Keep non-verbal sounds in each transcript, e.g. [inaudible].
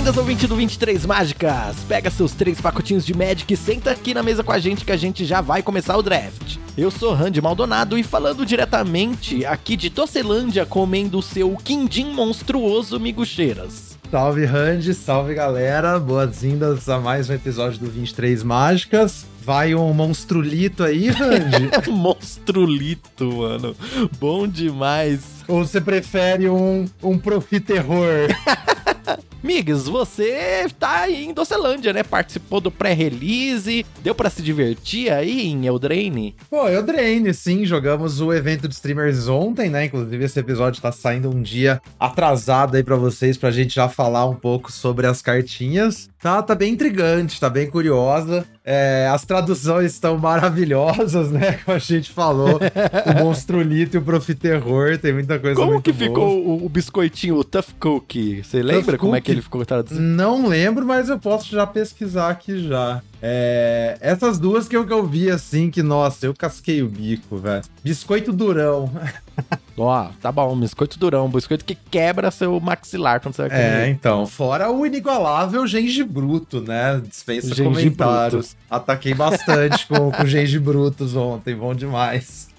Boas-vindas ao 20 do 23 Mágicas! Pega seus três pacotinhos de Magic e senta aqui na mesa com a gente que a gente já vai começar o draft. Eu sou Randy Maldonado e falando diretamente aqui de Tocelândia comendo o seu quindim monstruoso Migucheiras. Salve Randy, salve galera, boas-vindas a mais um episódio do 23 Mágicas. Vai um monstrulito aí, Randy? [laughs] monstrulito, mano. Bom demais. Ou você prefere um, um profiterror? [laughs] Migs, você tá em Docelândia, né? Participou do pré-release, deu para se divertir aí em Eldraine? Pô, Eldraine, sim, jogamos o evento de streamers ontem, né? Inclusive esse episódio tá saindo um dia atrasado aí para vocês, pra gente já falar um pouco sobre as cartinhas. Tá, tá bem intrigante, tá bem curiosa. É, as traduções estão maravilhosas, né? [laughs] Como a gente falou. o Monstrolito e o Profiterror, tem muita coisa Como que boa. ficou o, o, biscoitinho, o Tough Cookie? Você lembra como é que ele ficou traduzido? Não lembro, mas eu posso já pesquisar aqui já. É, essas duas que eu, que eu vi assim, que nossa, eu casquei o bico, velho. Biscoito durão. [laughs] Ó, tá bom, biscoito durão, biscoito que quebra seu maxilar quando você vai comer. É, então, fora o inigualável gengibruto, né? Dispensa comentários. Ataquei bastante com, com gengibrutos ontem, bom demais.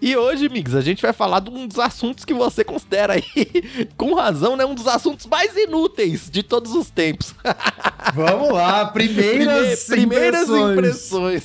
E hoje, Migs, a gente vai falar de um dos assuntos que você considera aí, [laughs] com razão, né? Um dos assuntos mais inúteis de todos os tempos. [laughs] Vamos lá, primeiras, Prime primeiras impressões.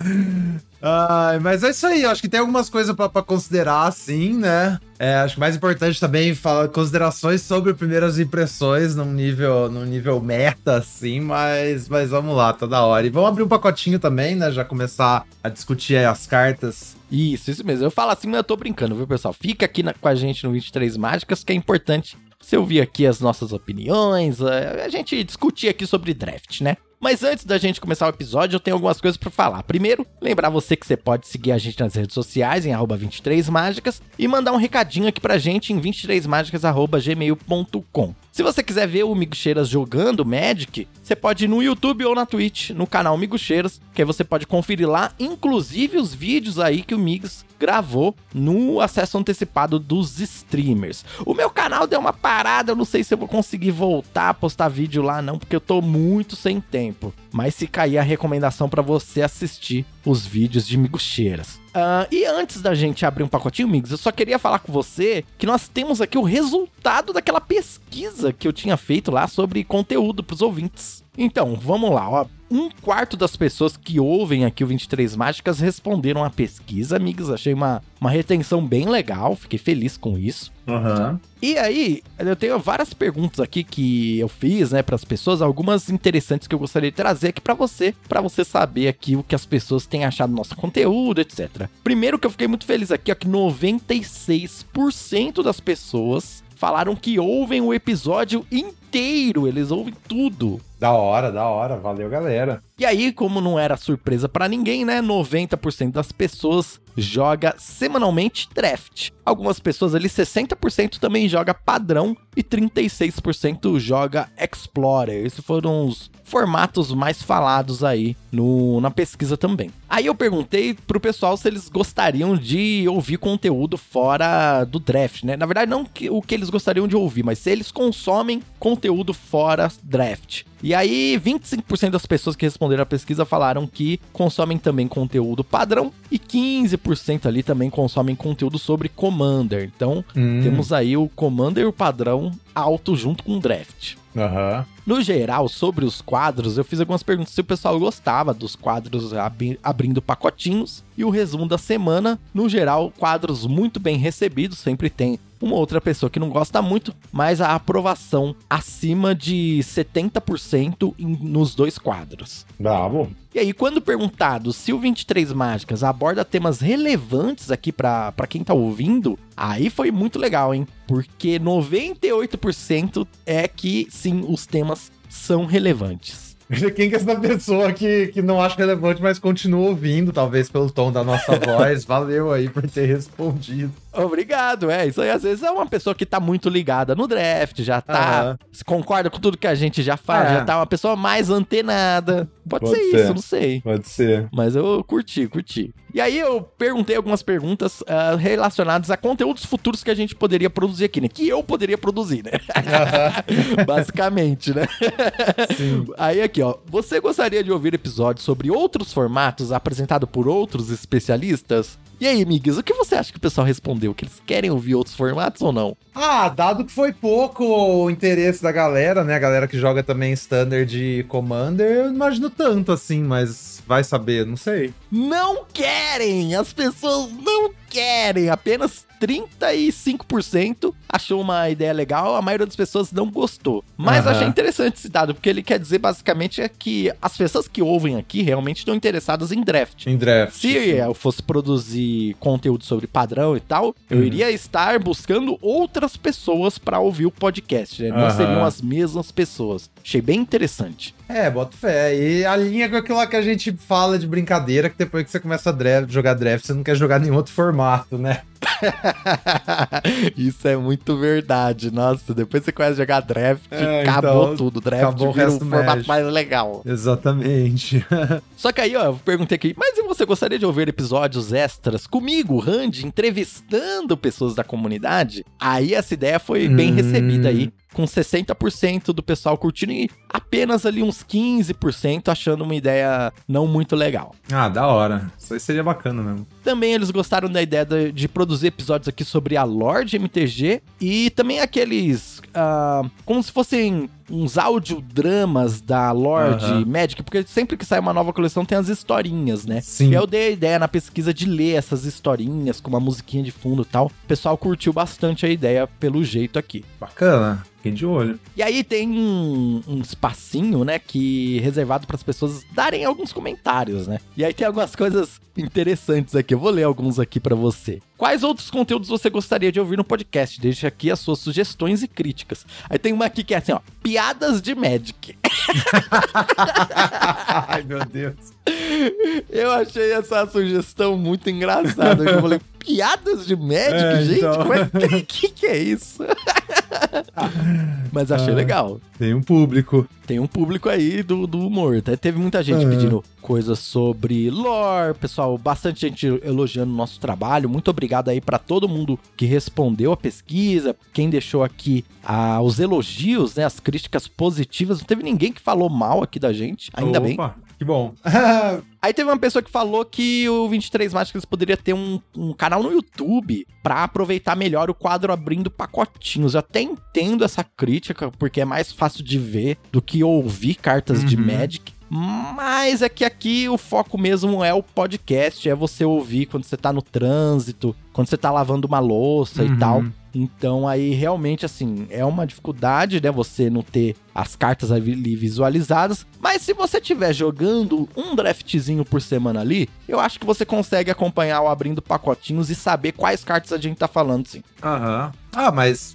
Uhum. [laughs] Ah, mas é isso aí, acho que tem algumas coisas para considerar, assim, né? É, acho que mais importante também falar considerações sobre primeiras impressões num nível, num nível meta, assim, mas, mas vamos lá, tá da hora. E vamos abrir um pacotinho também, né? Já começar a discutir as cartas. Isso, isso mesmo. Eu falo assim, mas eu tô brincando, viu, pessoal? Fica aqui na, com a gente no 23 Mágicas, que é importante você ouvir aqui as nossas opiniões, a, a gente discutir aqui sobre draft, né? Mas antes da gente começar o episódio, eu tenho algumas coisas para falar. Primeiro, lembrar você que você pode seguir a gente nas redes sociais em 23mágicas e mandar um recadinho aqui pra gente em 23mágicas@gmail.com. Se você quiser ver o Migo Cheiras jogando Magic, você pode ir no YouTube ou na Twitch, no canal Migo Cheiras, que aí você pode conferir lá, inclusive os vídeos aí que o Migs gravou no acesso antecipado dos streamers. O meu canal deu uma parada, eu não sei se eu vou conseguir voltar a postar vídeo lá não, porque eu tô muito sem tempo. Mas se cair a recomendação para você assistir os vídeos de Migo Cheiras. Uh, e antes da gente abrir um pacotinho, Migs, eu só queria falar com você que nós temos aqui o resultado daquela pesquisa que eu tinha feito lá sobre conteúdo para os ouvintes. Então, vamos lá, ó. Um quarto das pessoas que ouvem aqui o 23 Mágicas responderam à pesquisa, amigos. Achei uma, uma retenção bem legal, fiquei feliz com isso. Uhum. E aí, eu tenho várias perguntas aqui que eu fiz, né, para as pessoas, algumas interessantes que eu gostaria de trazer aqui para você, para você saber aqui o que as pessoas têm achado do nosso conteúdo, etc. Primeiro que eu fiquei muito feliz aqui, ó, que 96% das pessoas falaram que ouvem o episódio inteiro, eles ouvem tudo. Da hora, da hora, valeu galera. E aí, como não era surpresa para ninguém, né? 90% das pessoas joga semanalmente draft. Algumas pessoas ali, 60% também joga padrão e 36% joga Explorer. Esses foram os formatos mais falados aí no, na pesquisa também. Aí eu perguntei pro pessoal se eles gostariam de ouvir conteúdo fora do draft, né? Na verdade, não que, o que eles gostariam de ouvir, mas se eles consomem conteúdo fora draft. E aí, 25% das pessoas que responderam a pesquisa falaram que consomem também conteúdo padrão e 15% ali também consomem conteúdo sobre Commander. Então, hum. temos aí o Commander e o padrão alto junto com o draft. Uhum. No geral, sobre os quadros, eu fiz algumas perguntas se o pessoal gostava dos quadros ab abrindo pacotinhos e o resumo da semana. No geral, quadros muito bem recebidos, sempre tem uma outra pessoa que não gosta muito, mas a aprovação acima de 70% em, nos dois quadros. Bravo. E aí, quando perguntado se o 23 Mágicas aborda temas relevantes aqui para quem tá ouvindo, aí foi muito legal, hein? Porque 98% é que sim, os temas são relevantes. Quem que é essa pessoa que, que não acha relevante, mas continua ouvindo, talvez pelo tom da nossa [laughs] voz. Valeu aí por ter respondido. Obrigado, é. Isso aí às vezes é uma pessoa que tá muito ligada no draft, já tá. Concorda com tudo que a gente já fala, É. já tá uma pessoa mais antenada. Pode, Pode ser, ser. isso, não sei. Pode ser. Mas eu curti, curti. E aí eu perguntei algumas perguntas ah, relacionadas a conteúdos futuros que a gente poderia produzir aqui, né? Que eu poderia produzir, né? [laughs] Basicamente, né? Sim. Aí aqui, ó. Você gostaria de ouvir episódios sobre outros formatos apresentado por outros especialistas? E aí, Miguel, o que você acha que o pessoal respondeu? Que eles querem ouvir outros formatos ou não? Ah, dado que foi pouco o interesse da galera, né? A galera que joga também Standard e Commander, eu não imagino tanto assim, mas vai saber, não sei. Não querem! As pessoas não querem! Apenas 35% achou uma ideia legal, a maioria das pessoas não gostou. Mas eu Aham. achei interessante esse dado, porque ele quer dizer basicamente é que as pessoas que ouvem aqui realmente estão interessadas em draft. Em draft. Se eu fosse produzir conteúdo sobre padrão e tal, eu Uhum. iria estar buscando outras pessoas para ouvir o podcast, né? Não Aham. seriam as mesmas pessoas. Achei bem interessante. É, bota fé. E alinha com aquilo que a gente fala de brincadeira, que depois que você começa a draft, jogar draft, você não quer jogar nenhum outro formato, né? [laughs] Isso é muito verdade. Nossa, depois você começa a jogar draft, É, acabou então, tudo. Draft acabou o vira um resto do formato mais legal. Exatamente. [laughs] Só que aí, ó, eu perguntei aqui, mas e você gostaria de ouvir episódios extras comigo, Randy, entrevistando pessoas da comunidade? Aí essa ideia foi bem Hum. recebida aí, com 60% do pessoal curtindo e apenas ali uns 15% achando uma ideia não muito legal. ah, da hora. Isso aí seria bacana mesmo. Também eles gostaram da ideia de, de produzir episódios aqui sobre a lore de MTG e também aqueles. ah, como se fossem uns audiodramas da lore Aham. de Magic, porque sempre que sai uma nova coleção tem as historinhas, né? Sim. E eu dei a ideia na pesquisa de ler essas historinhas com uma musiquinha de fundo e tal. O pessoal curtiu bastante a ideia pelo jeito aqui. Bacana. Fiquei de olho. E aí tem um, um espacinho, né, que reservado para as pessoas darem alguns comentários, né? E aí tem algumas coisas interessantes aqui. Eu vou ler alguns aqui para você. Quais outros conteúdos você gostaria de ouvir no podcast? Deixe aqui as suas sugestões e críticas. Aí tem uma aqui que é assim, ó, piadas de Magic. [laughs] Ai, meu Deus. Eu achei essa sugestão muito engraçada. Eu falei, piadas de Magic, É, gente? então. O que, que, é isso? [laughs] Mas achei Ah. legal. Tem um público. Tem um público aí do, do humor. Até teve muita gente Uhum. pedindo coisas sobre lore, pessoal, bastante gente elogiando o nosso trabalho. Muito obrigado aí pra todo mundo que respondeu a pesquisa, quem deixou aqui ah, os elogios, né, as críticas positivas. Não teve ninguém que falou mal aqui da gente, ainda bem. Que bom. [laughs] Aí teve uma pessoa que falou que o 23 Mágicas poderia ter um, um canal no YouTube pra aproveitar melhor o quadro abrindo pacotinhos. Eu até entendo essa crítica, porque é mais fácil de ver do que ouvir cartas de Uhum. Magic. Mas é que aqui o foco mesmo é o podcast, é você ouvir quando você tá no trânsito, quando você tá lavando uma louça Uhum. e tal. Então aí realmente assim, é uma dificuldade, né, você não ter as cartas ali visualizadas, mas se você estiver jogando um draftzinho por semana ali, eu acho que você consegue acompanhar o abrindo pacotinhos e saber quais cartas a gente tá falando, sim. Aham. Ah, mas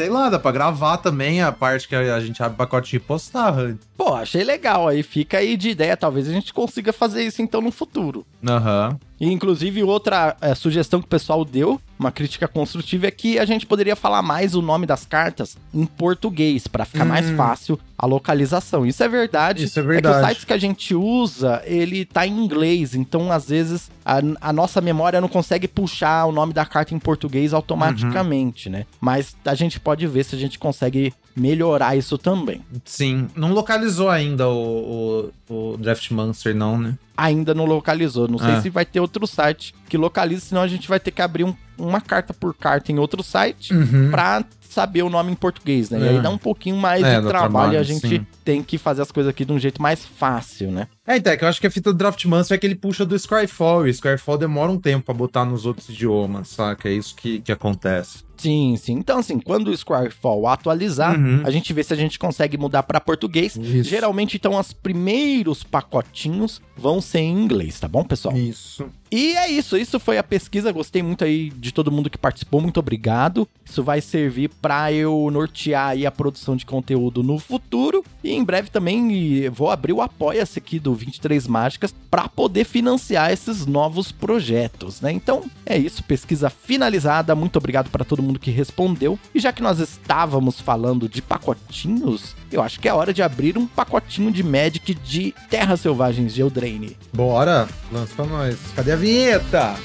sei lá, dá pra gravar também a parte que a gente abre pacote e postar. Pô, achei legal, aí fica aí de ideia, talvez a gente consiga fazer isso então no futuro. Aham. E, inclusive, outra é, sugestão que o pessoal deu, uma crítica construtiva, é que a gente poderia falar mais o nome das cartas em português, pra ficar mais Hum. fácil a localização. Isso é verdade. Isso é É que verdade. os sites que a gente usa, ele tá em inglês, então às vezes a, a nossa memória não consegue puxar o nome da carta em português automaticamente, Uhum. né? Mas a gente pode ver se a gente consegue melhorar isso também. Sim. Não localizou ainda o, o, o Draft Monster, não, né? Ainda não localizou. Não sei Ah. se vai ter outro site que localize, senão a gente vai ter que abrir um- uma carta por carta em outro site. Uhum. pra saber o nome em português, né? E É. aí dá um pouquinho mais É, de trabalho, trabalho, a gente sim. tem que fazer as coisas aqui de um jeito mais fácil, né? É, então, é que eu acho que a fita do Draft Monster é que ele puxa do Scryfall, e o Scryfall demora um tempo pra botar nos outros idiomas, saca? É isso que, que acontece. Sim, sim. Então, assim, quando o Squarefall atualizar, Uhum. a gente vê se a gente consegue mudar pra português. Isso. Geralmente, então, os primeiros pacotinhos vão ser em inglês, tá bom, pessoal? Isso. E é isso, isso foi a pesquisa. Gostei muito aí de todo mundo que participou, muito obrigado. Isso vai servir pra eu nortear aí a produção de conteúdo no futuro. E em breve também vou abrir o Apoia-se aqui do 23 Mágicas para poder financiar esses novos projetos, né? Então é isso, pesquisa finalizada. Muito obrigado para todo mundo que respondeu. E já que nós estávamos falando de pacotinhos, eu acho que é hora de abrir um pacotinho de Magic de Terras Selvagens de Eldraine. Bora, lança pra nós. Cadê a vinheta?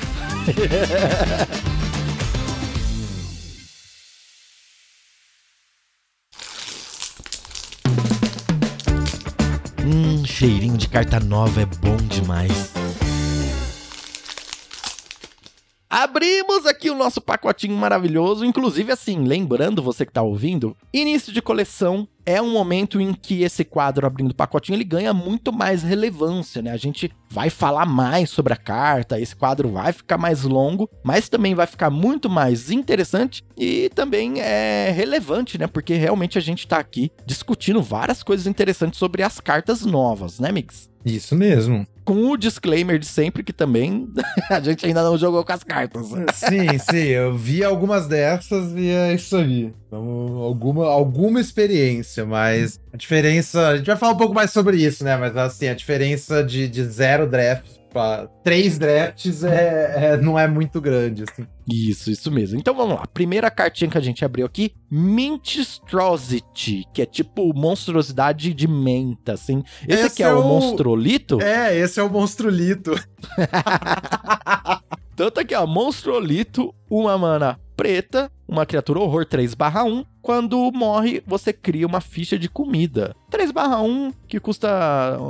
[laughs] cheirinho de carta nova é bom demais. Abrimos aqui o nosso pacotinho maravilhoso. Inclusive, assim, lembrando você que tá ouvindo, início de coleção é um momento em que esse quadro abrindo o pacotinho ele ganha muito mais relevância, né? A gente vai falar mais sobre a carta, esse quadro vai ficar mais longo, mas também vai ficar muito mais interessante e também é relevante, né? Porque realmente a gente tá aqui discutindo várias coisas interessantes sobre as cartas novas, né, Mix? Isso mesmo com o disclaimer de sempre que também [laughs] a gente ainda não jogou com as cartas. Sim, sim, eu vi algumas dessas e é isso aí. Então, alguma, alguma experiência, mas a diferença. A gente vai falar um pouco mais sobre isso, né? Mas assim, a diferença de, de zero drafts para três drafts é, é, não é muito grande, assim. Isso, isso mesmo. Então vamos lá. Primeira cartinha que a gente abriu aqui, Minstrosity, que é tipo monstruosidade de menta, assim. Esse, esse aqui é, é o, o monstrolito? É, esse é o monstrolito. Tanto [laughs] aqui, ó, monstrolito, uma mana preta, uma criatura horror 3/1. Quando morre, você cria uma ficha de comida. 3/1, que custa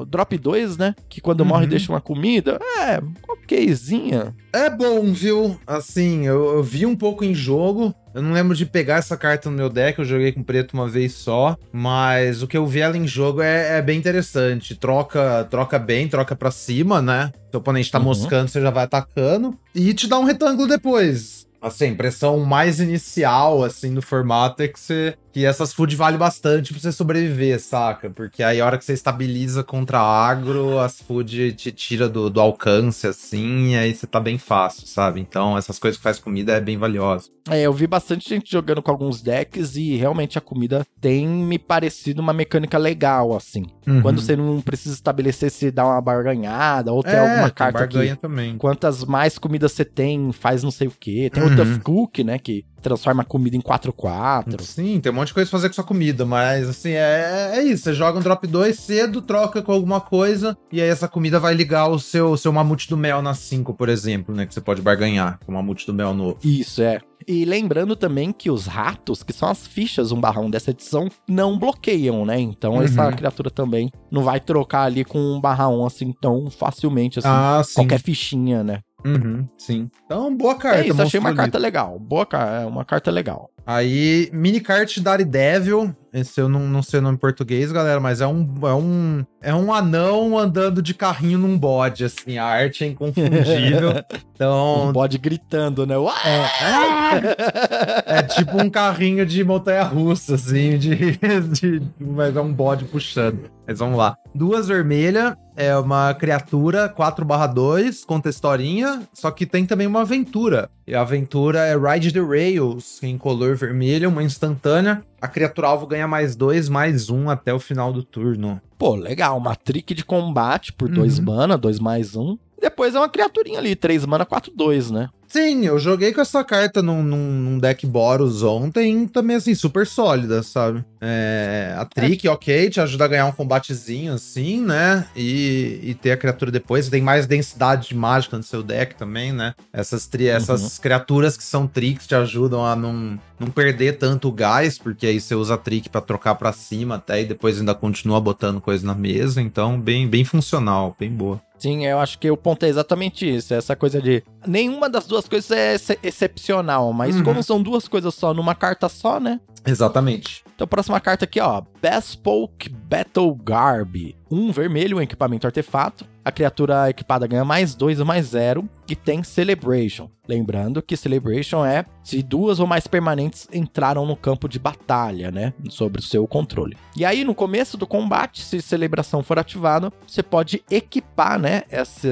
drop 2, né? Que quando uhum. morre deixa uma comida. É, okzinha. É bom, viu? Assim, eu, eu vi um pouco em jogo. Eu não lembro de pegar essa carta no meu deck, eu joguei com preto uma vez só, mas o que eu vi ela em jogo é, é bem interessante. Troca troca bem, troca pra cima, né? Se o oponente tá uhum. moscando, você já vai atacando. E te dá um retângulo depois. Assim, impressão mais inicial, assim, do formato é que você que essas food vale bastante pra você sobreviver, saca? Porque aí a hora que você estabiliza contra agro, as food te tira do, do alcance, assim, e aí você tá bem fácil, sabe? Então essas coisas que faz comida é bem valiosa. É, eu vi bastante gente jogando com alguns decks e realmente a comida tem me parecido uma mecânica legal, assim. Uhum. Quando você não precisa estabelecer se dá uma barganhada ou tem é, alguma carta barganha que... também. Quantas mais comidas você tem, faz não sei o quê. Tem uhum. o Tough Cook, né, que transforma a comida em 4x4. Sim, tem um monte de coisa pra fazer com sua comida, mas assim, é, é isso. Você joga um drop 2 cedo, troca com alguma coisa, e aí essa comida vai ligar o seu, seu mamute do mel na 5, por exemplo, né? Que você pode barganhar com o mamute do mel novo. Isso, é. E lembrando também que os ratos, que são as fichas 1 barra 1 dessa edição, não bloqueiam, né? Então uhum. essa criatura também não vai trocar ali com 1 barra 1 assim tão facilmente, assim. Ah, qualquer fichinha, né? Uhum, sim. Então, boa carta. É isso, achei uma carta legal. Boa carta, é uma carta legal. Aí, mini kart Daredevil. Esse eu não, não sei o nome em português, galera, mas é um, é um é um anão andando de carrinho num bode, assim. A arte é inconfundível. [laughs] Então. Um bode gritando, né? É, é, tipo um carrinho de montanha-russa, assim, de, [laughs] de, mas é um bode puxando. Mas vamos lá. Duas vermelhas, é uma criatura 4/2, conta historinha, só que tem também uma aventura. E a aventura é Ride the Rails, em color vermelho, uma instantânea. A criatura alvo ganha mais dois, mais um até o final do turno. Pô, legal. Uma trick de combate por uhum. dois mana, dois mais um. Depois é uma criaturinha ali, 3 mana, 4, 2, né? Sim, eu joguei com essa carta num, num, num deck Boros ontem, também assim, super sólida, sabe? É, a Trick, é. ok, te ajuda a ganhar um combatezinho assim, né? E, e ter a criatura depois. Você tem mais densidade de mágica no seu deck também, né? Essas, tri, uhum. essas criaturas que são tricks te ajudam a não, não perder tanto gás, porque aí você usa a Trick pra trocar pra cima até e depois ainda continua botando coisa na mesa. Então, bem, bem funcional, bem boa. Sim, eu acho que o ponto é exatamente isso. Essa coisa de. Nenhuma das duas coisas é ex excepcional, mas uhum. como são duas coisas só numa carta só, né? Exatamente. Então, próxima carta aqui, ó. Bespoke Battle Garb. Um vermelho, um equipamento artefato. A criatura equipada ganha mais dois ou mais zero. E tem Celebration. Lembrando que Celebration é se duas ou mais permanentes entraram no campo de batalha, né? Sobre o seu controle. E aí, no começo do combate, se Celebração for ativada, você pode equipar, né? Essa,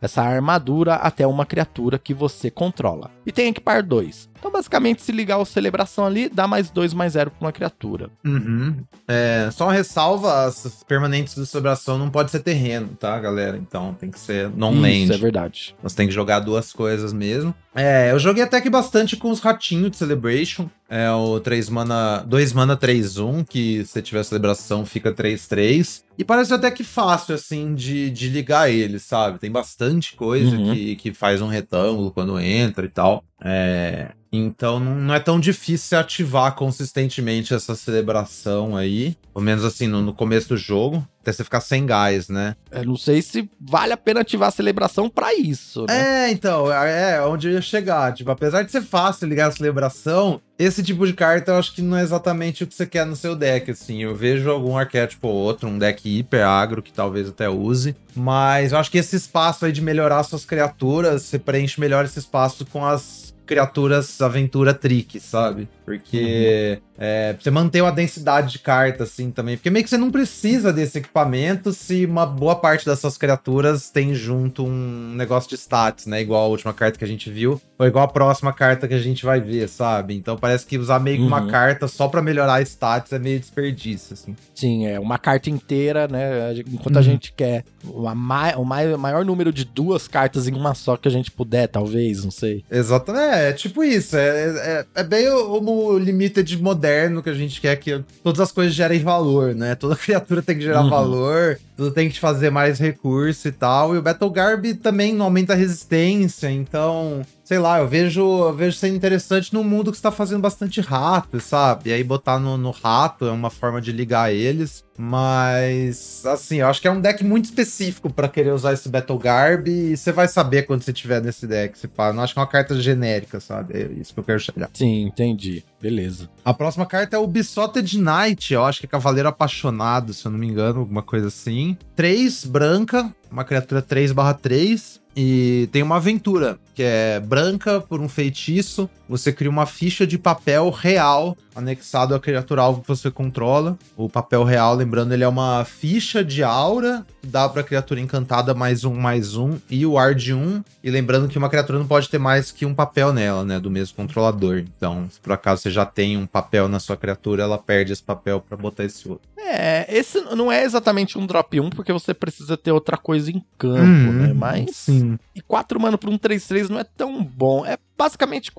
essa armadura até uma criatura que você controla. E tem equipar dois. Então, basicamente, se ligar o celebração ali, dá mais dois mais zero pra uma criatura. Uhum. É, só uma ressalva, as permanentes de celebração não pode ser terreno, tá, galera? Então tem que ser non-land. Isso, é verdade. Você tem que jogar duas coisas mesmo. É, eu joguei até que bastante com os ratinhos de Celebration. É o 3 mana, 2 mana 3 1, que se tiver celebração fica 3 3. E parece até que fácil assim de, de ligar eles, sabe? Tem bastante coisa Uhum. que, que faz um retângulo quando entra e tal. É, então não, é tão difícil ativar consistentemente essa celebração aí. Pelo menos assim, no, no começo do jogo. Até você ficar sem gás, né? Eu não sei se vale a pena ativar a celebração pra isso, né? É, então, é é onde eu ia chegar. Tipo, apesar de ser fácil ligar a celebração, esse tipo de carta eu acho que não é exatamente o que você quer no seu deck, assim. Eu vejo algum arquétipo ou outro, um deck hiper agro que talvez até use, mas eu acho que esse espaço aí de melhorar suas criaturas, você preenche melhor esse espaço com as criaturas aventura trick, sabe? Porque é, você manter uma densidade de carta, assim, também. Porque meio que você não precisa desse equipamento se uma boa parte das suas criaturas tem junto um negócio de stats, né? Igual a última carta que a gente viu, ou igual a próxima carta que a gente vai ver, sabe? Então parece que usar meio que uma Uhum. carta só pra melhorar stats é meio desperdício, assim. Sim, é uma carta inteira, né? Enquanto a Uhum. gente quer uma mai- o mai- maior número de duas cartas em uma só que a gente puder, talvez, não sei. Exatamente, é, é tipo isso. É, é, é bem o, o limited moderno que a gente quer que todas as coisas gerem valor, né? Toda [laughs] criatura tem que gerar Uhum. valor, tudo tem que te fazer mais recurso e tal. E o Battle Garb também não aumenta a resistência, então. Sei lá, eu vejo, eu vejo sendo interessante num mundo que está fazendo bastante rato, sabe? E aí botar no, no rato é uma forma de ligar eles. Mas, assim, eu acho que é um deck muito específico pra querer usar esse Battle Garb e você vai saber quando você tiver nesse deck, se pá. Eu não acho que é uma carta genérica, sabe? É isso que eu quero chegar. Sim, entendi. Beleza. A próxima carta é o Besotted Knight, eu acho que é Cavaleiro Apaixonado, se eu não me engano, alguma coisa assim. 3, branca, uma criatura 3/3. E tem uma aventura, que é branca por um feitiço. Você cria uma ficha de papel real anexado à criatura alvo que você controla. O papel real, lembrando, ele é uma ficha de aura, que dá pra criatura encantada mais um, mais um, e o ar de um. E lembrando que uma criatura não pode ter mais que um papel nela, né? Do mesmo controlador. Então, se por acaso você já tem um papel na sua criatura, ela perde esse papel pra botar esse outro. É, esse não é exatamente um drop 1, porque você precisa ter outra coisa em campo, Uhum, né? Mas. Sim. E 4 mana por um 3-3 não é tão bom. É basicamente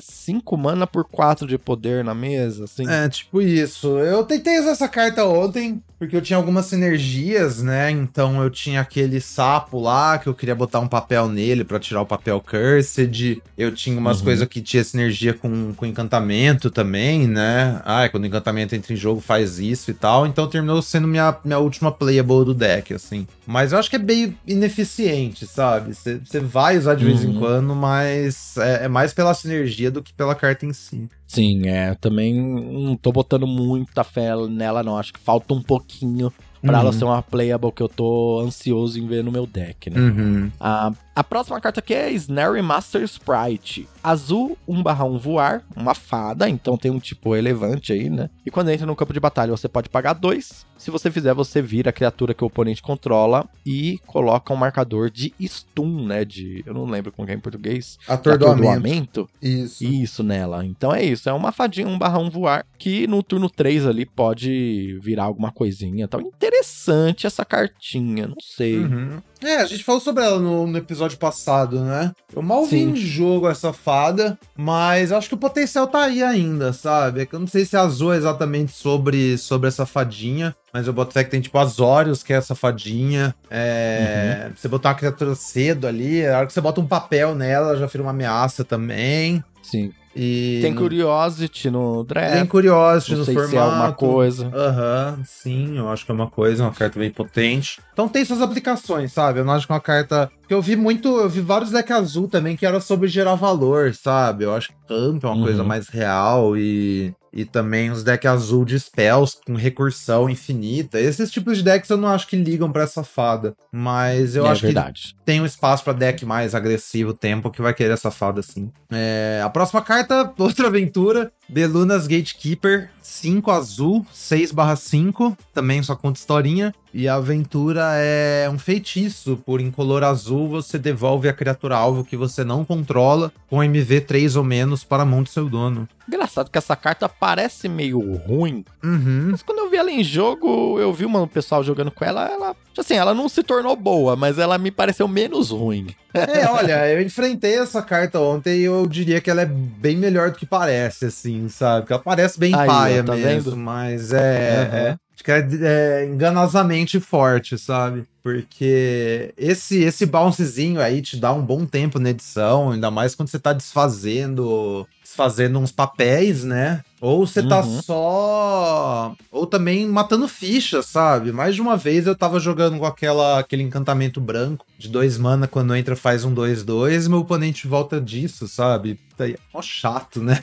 5 mana por 4 de poder na mesa, assim. É, tipo isso. Eu tentei usar essa carta ontem, porque eu tinha algumas sinergias, né? Então eu tinha aquele sapo lá, que eu queria botar um papel nele pra tirar o papel Cursed. Eu tinha umas Uhum. coisas que tinha sinergia com, com encantamento também, né? Ah, quando o encantamento entra em jogo faz isso e tal. Então terminou sendo minha, minha última playable do deck, assim. Mas eu acho que é meio ineficiente, sabe? Você vai usar de vez em Uhum. quando, mas é, é mais pela sinergia do que pela carta em si. Sim, é. Também não tô botando muita fé nela, não. Acho que falta um pouquinho pra ela Uhum. ser uma playable que eu tô ansioso em ver no meu deck, né? Uhum. A, a próxima carta aqui é Snare Master Sprite. Azul, 1/1 voar, uma fada, então tem um tipo elevante aí, né? E quando entra no campo de batalha, você pode pagar dois. Se você fizer, você vira a criatura que o oponente controla e coloca um marcador de stun, né? De. Eu não lembro como é em português. Atordoamento. Isso. Isso nela. Então é isso. É uma fadinha 1/1 voar que no turno 3 ali pode virar alguma coisinha. Então interessante essa cartinha. Não sei. Uhum. É, a gente falou sobre ela no, no episódio passado, né? Eu mal vi Sim. em jogo essa fada, mas acho que o potencial tá aí ainda, sabe? É que eu não sei se a Azul é exatamente sobre, sobre essa fadinha, mas eu boto fé que tem tipo Azorius, que é essa fadinha. É, Você botar uma criatura cedo ali, a hora que você bota um papel nela, já vira uma ameaça também. Sim. E Tem Curiosity no draft. tem Curiosity não no sei formato. se é alguma coisa. Aham, sim, eu acho que é uma coisa, uma carta bem potente. Então tem suas aplicações, sabe? Eu não acho que é uma carta. Porque eu vi muito, eu vi vários decks azul também que era sobre gerar valor, sabe? Eu acho que campo é uma Uhum. coisa mais real e. E também os decks azul de spells com recursão infinita. Esses tipos de decks eu não acho que ligam pra essa fada. Mas eu é acho que verdade. tem um espaço pra deck mais agressivo, tempo, que vai querer essa fada sim. É, a próxima carta, [laughs] outra aventura, Belunas Gatekeeper, 5 azul, 6 barra 5, também só conta historinha. E a aventura é um feitiço. Por incolor azul, você devolve a criatura alvo que você não controla com MV 3 ou menos para a mão do seu dono. Engraçado que essa carta parece meio ruim, Uhum. mas quando eu vi ela em jogo, eu vi um pessoal jogando com ela, ela, assim, ela não se tornou boa, mas ela me pareceu menos ruim. É, [laughs] olha, eu enfrentei essa carta ontem e eu diria que ela é bem melhor do que parece, assim, sabe? Porque ela parece bem Aí, paia tá mesmo, vendo? mas é, Aham. é. Acho que é, é enganosamente forte, sabe? Porque esse esse bouncezinho aí te dá um bom tempo na edição, ainda mais quando você tá desfazendo desfazendo uns papéis, né? Ou você tá Uhum. só. Ou também matando fichas, sabe? Mais de uma vez eu tava jogando com aquela, aquele encantamento branco de dois mana quando entra faz um 2-2 e meu oponente volta disso, sabe? Daí é mó chato, né?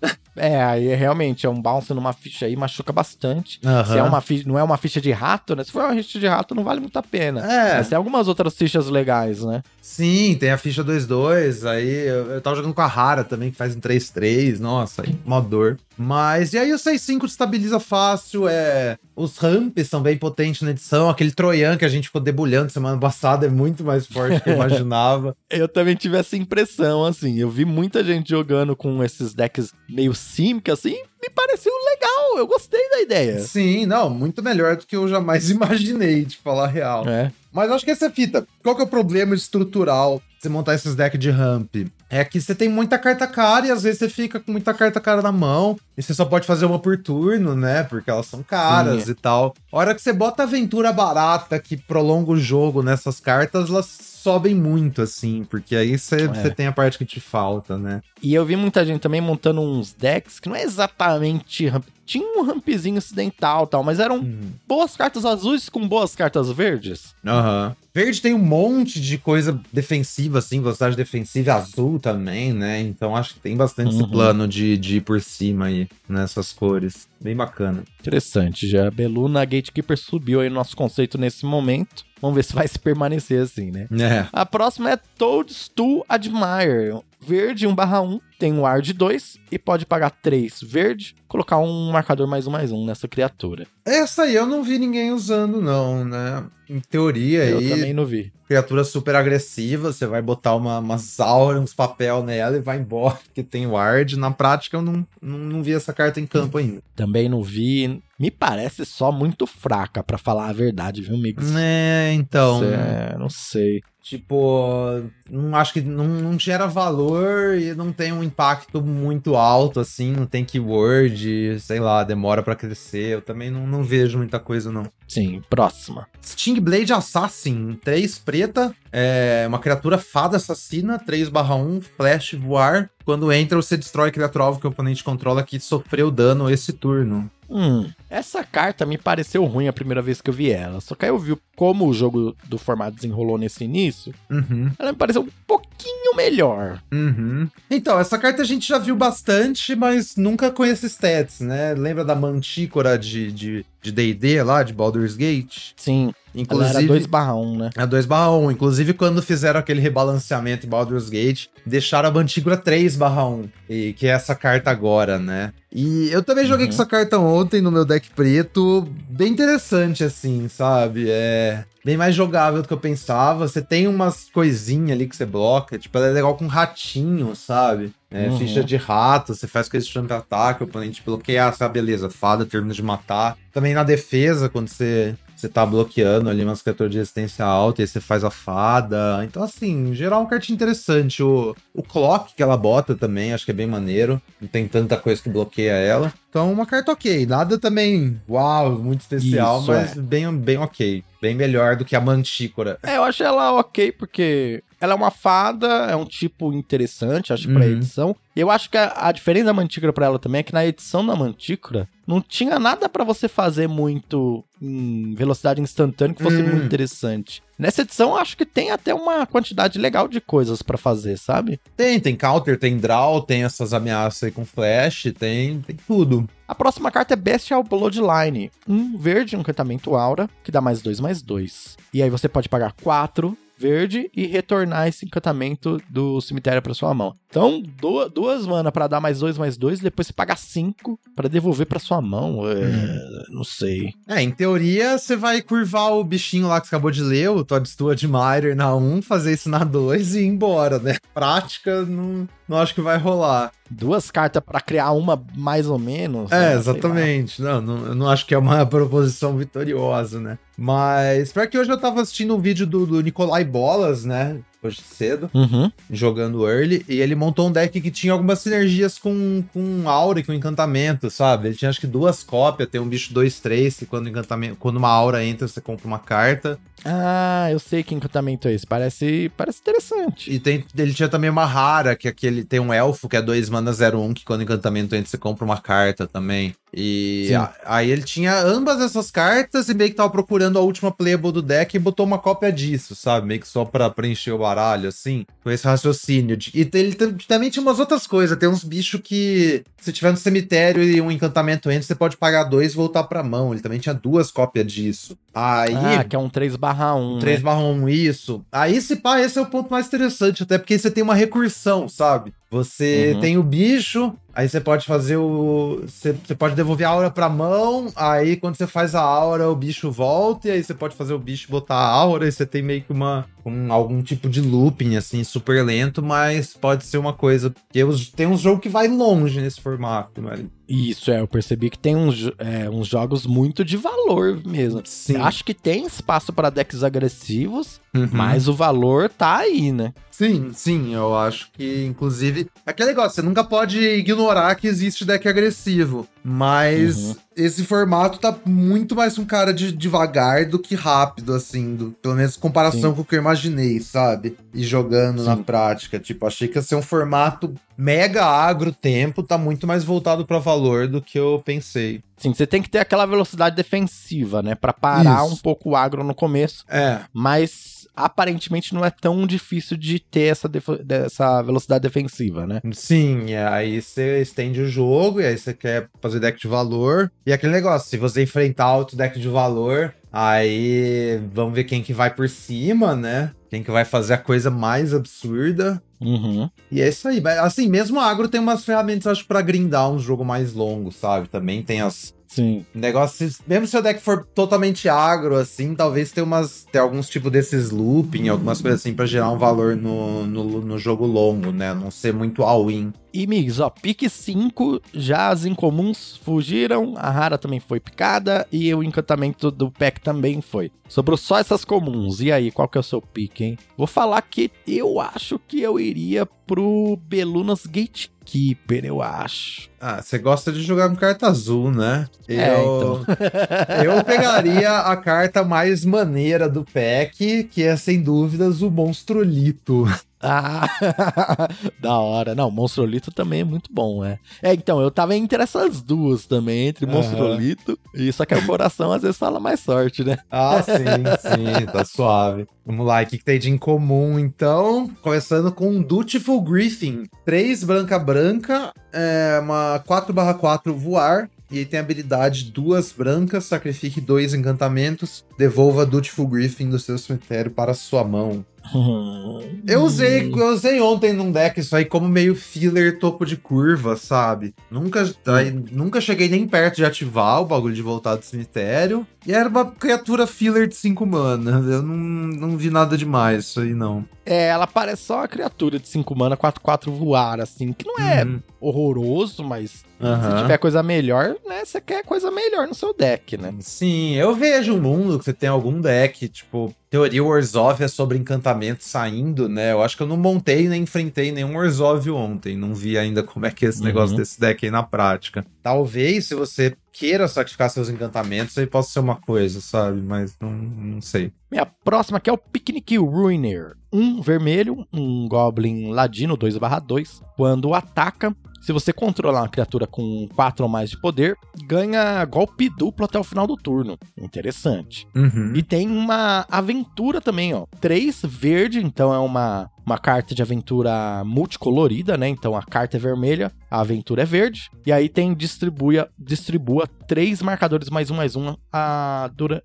[laughs] É, aí é realmente é um bounce numa ficha aí, machuca bastante. Se é uma ficha, não é uma ficha de rato, né? Se for uma ficha de rato, não vale muito a pena. É. Mas tem algumas outras fichas legais, né? Sim, tem a ficha 2-2, aí eu, eu tava jogando com a Rara também, que faz um 3-3, nossa, aí, mó dor. Mas, e aí o 6-5 estabiliza fácil, é... Os ramps são bem potentes na edição, aquele Troian que a gente ficou debulhando semana passada é muito mais forte do que eu [laughs] imaginava. Eu também tive essa impressão, assim. Eu vi muita gente jogando com esses decks meio Simic, assim. Me pareceu legal. Eu gostei da ideia. Sim, não, muito melhor do que eu jamais [laughs] imaginei, de falar real. É. Mas acho que essa é fita. Qual que é o problema estrutural de você montar esses decks de ramp? É que você tem muita carta cara e às vezes você fica com muita carta cara na mão. E você só pode fazer uma por turno, né? Porque elas são caras Sim. e tal. A hora que você bota aventura barata que prolonga o jogo nessas cartas, elas sobem muito, assim. Porque aí você, você tem a parte que te falta, né? E eu vi muita gente também montando uns decks que não é exatamente ramp. Tinha um rampzinho ocidental e tal, mas eram boas cartas azuis com boas cartas verdes. Aham. Verde tem um monte de coisa defensiva, assim, velocidade defensiva, azul também, né? Então acho que tem bastante esse Uhum. plano de, de ir por cima aí, nessas cores. Bem bacana. Interessante, já a Beluna Gatekeeper subiu aí no nosso conceito nesse momento. Vamos ver se vai se permanecer assim, né? É. A próxima é Toadstool Admire. Verde 1/1, tem um ar de 2 e pode pagar 3 verde, colocar um marcador mais um mais um nessa criatura. Essa aí eu não vi ninguém usando, não, né? Em teoria Eu aí, também não vi. criatura super agressiva, você vai botar uma, umas auras, uns papel nela e vai embora, porque tem ward. Na prática eu não, não, não vi essa carta em campo ainda. Também não vi. Me parece só muito fraca, pra falar a verdade, viu, Mix? É, então. É, não sei. Tipo, não acho que não, não gera valor e não tem um impacto muito alto, assim, não tem keyword, sei lá, demora pra crescer. Eu também não, não vejo muita coisa, não. Sim, próxima. Stingblade Assassin, 3 preta, é uma criatura fada assassina, 3/1, flash voar. Quando entra, você destrói a criatura alvo que o oponente controla que sofreu dano esse turno. Hum, essa carta me pareceu ruim a primeira vez que eu vi ela. Só que aí eu vi como o jogo do formato desenrolou nesse início. Uhum. Ela me pareceu um pouquinho melhor. Uhum. Então, essa carta a gente já viu bastante, mas nunca com esses stats, né? Lembra da Mantícora de de de D&D lá, de Baldur's Gate? Sim, ela era Inclusive... 2/1, né? A 2/1. Inclusive, quando fizeram aquele rebalanceamento em Baldur's Gate, deixaram a Mantícora 3/1, e que é essa carta agora, né? E eu também joguei Uhum. com essa carta ontem no meu deck preto. Bem interessante, assim, sabe? É bem mais jogável do que eu pensava. Você tem umas coisinhas ali que você bloca. Tipo, ela é legal com ratinho, sabe? É, Uhum. Ficha de rato, você faz com esse champ ataque, o oponente bloqueia, ah, beleza, fada termina de matar. Também na defesa, quando você, você tá bloqueando ali umas criaturas de resistência alta, e aí você faz a fada. Então, assim, em geral, um cartinho interessante. O, o clock que ela bota também, acho que é bem maneiro. Não tem tanta coisa que bloqueia ela. Então, uma carta ok. Nada também, uau, muito especial, Isso, mas é. bem, bem ok. Bem melhor do que a Mantícora. É, eu acho ela ok, porque ela é uma fada, é um tipo interessante, acho, pra Uhum. edição. E eu acho que a, a diferença da Mantícora pra ela também é que na edição da Mantícora não tinha nada pra você fazer muito em velocidade instantânea que fosse Hum. muito interessante. Nessa edição, eu acho que tem até uma quantidade legal de coisas pra fazer, sabe? Tem, tem counter, tem draw, tem essas ameaças aí com flash, tem, tem tudo. A próxima carta é Bestial Bloodline. Um verde, um encantamento aura, que dá mais dois, mais dois. E aí você pode pagar quatro verde e retornar esse encantamento do cemitério pra sua mão. Então, duas, duas mana pra dar mais dois, mais dois, depois você paga cinco pra devolver pra sua mão. É, Não sei. É, em teoria, você vai curvar o bichinho lá que você acabou de ler, o Todd Stewart Mire na 1, fazer isso na 2 e ir embora, né? Prática, não, não acho que vai rolar. Duas cartas pra criar uma mais ou menos. É, né? Exatamente. Não, não, eu não acho que é uma [laughs] proposição vitoriosa, né? Mas, pra que hoje eu tava assistindo um vídeo do, do Nicolai Bolas, né? Hoje cedo. Uhum. jogando early, e ele montou um deck que tinha algumas sinergias com, com aura e com encantamento, sabe? Ele tinha acho que duas cópias, tem um bicho 2-3, que quando, encantamento, quando uma aura entra, você compra uma carta. Ah, eu sei que encantamento é esse. Parece, parece interessante. E tem, ele tinha também uma rara, que é aquele tem um elfo que é 2 mana 01, que quando encantamento entra, você compra uma carta também. E a- aí ele tinha ambas essas cartas e meio que tava procurando a última playable do deck e botou uma cópia disso, sabe? Meio que só pra preencher o baralho, assim. Com esse raciocínio. De- E ele tam- também tinha umas outras coisas. Tem uns bichos que, se tiver no cemitério e um encantamento entra, você pode pagar dois e voltar pra mão. Ele também tinha duas cópias disso. Aí. Ah, que é um 3 barra 1. 3 né? barra 1, isso. Aí, se pá, esse é o ponto mais interessante, até porque você tem uma recursão, sabe? Você Uhum. tem o bicho, aí você pode fazer o. Você, pode devolver a aura pra mão, aí quando você faz a aura, o bicho volta, e aí você pode fazer o bicho botar a aura, e você tem meio que uma. Um, algum tipo de looping, assim, super lento, mas pode ser uma coisa. Porque tem uns jogos que vai longe nesse formato, né? Isso, é. Eu percebi que tem uns, é, uns jogos muito de valor mesmo. Sim. Acho que tem espaço para decks agressivos, Uhum. mas o valor tá aí, né? Sim, sim, eu acho que, inclusive. Aquele negócio, você nunca pode ignorar que existe deck agressivo. Mas Uhum. esse formato tá muito mais um cara de devagar do que rápido, assim. Do, pelo menos em comparação Sim. com o que eu imaginei, sabe? E jogando na Sim. prática. Tipo, achei que ia ser um formato mega agro tempo, tá muito mais voltado pra valor do que eu pensei. Sim, você tem que ter aquela velocidade defensiva, né? Pra parar Isso. um pouco o agro no começo. É. Mas aparentemente não é tão difícil de ter essa, dessa velocidade defensiva, né? Sim, e aí você estende o jogo, e aí você quer fazer deck de valor. E aquele negócio, se você enfrentar outro deck de valor, aí vamos ver quem que vai por cima, né? Quem que vai fazer a coisa mais absurda. Uhum. E é isso aí. Assim, mesmo a agro tem umas ferramentas, acho, pra grindar um jogo mais longo, sabe? Também tem as Sim. negócios. Mesmo se o deck for totalmente agro, assim, talvez tenha umas. Tem alguns tipos desses looping, algumas coisas assim, pra gerar um valor no, no, no jogo longo, né? Não ser muito all-in. E, Migs, ó, pique 5, já as incomuns fugiram, a rara também foi picada e o encantamento do pack também foi. Sobrou só essas comuns. E aí, qual que é o seu pique, hein? Vou falar que eu acho que eu iria pro Belunas Gatekeeper, eu acho. Ah, você gosta de jogar com carta azul, né? É, eu, [laughs] eu pegaria a carta mais maneira do pack, que é sem dúvidas o Monstrolito. Ah, [laughs] da hora. Não, Monstrolito também é muito bom, é. É, então, eu tava entre essas duas também, entre. Monstrolito e só que o coração às vezes fala mais sorte, né? Ah, [laughs] sim, sim, tá suave. Vamos lá, o que, que tem de incomum, então? Começando com Dutiful Griffin. 3 branca branca, é uma 4/4 voar. E aí tem a habilidade duas brancas, sacrifique dois encantamentos, devolva Dutiful Griffin do seu cemitério para sua mão. Eu usei, eu usei ontem num deck isso aí como meio filler topo de curva, sabe? Nunca, aí, nunca cheguei nem perto de ativar o bagulho de voltar do cemitério. E era uma criatura filler de 5 mana. Eu não, não vi nada demais isso aí, não. É, ela parece só uma criatura de 5 mana, 4-4 voar, assim, que não é Uhum. horroroso, mas se Aham. tiver coisa melhor, né, você quer coisa melhor no seu deck, né? Sim, eu vejo um mundo que você tem algum deck, tipo, teoria Warzov é sobre encantamento saindo, né? Eu acho que eu não montei nem enfrentei nenhum Warzov ontem, não vi ainda como é que é esse Uhum. negócio desse deck aí na prática. Talvez, se você queira sacrificar seus encantamentos, aí possa ser uma coisa, sabe? Mas não, não sei. Minha próxima aqui é o Picnic Ruiner. Um vermelho, um Goblin Ladino 2/2. Quando ataca, se você controlar uma criatura com 4 ou mais de poder, ganha golpe duplo até o final do turno. Interessante. Uhum. E tem uma aventura também, ó. Três verde, então é uma, uma carta de aventura multicolorida, né? Então a carta é vermelha, a aventura é verde. E aí tem distribua, distribua três marcadores mais um mais um a, dura,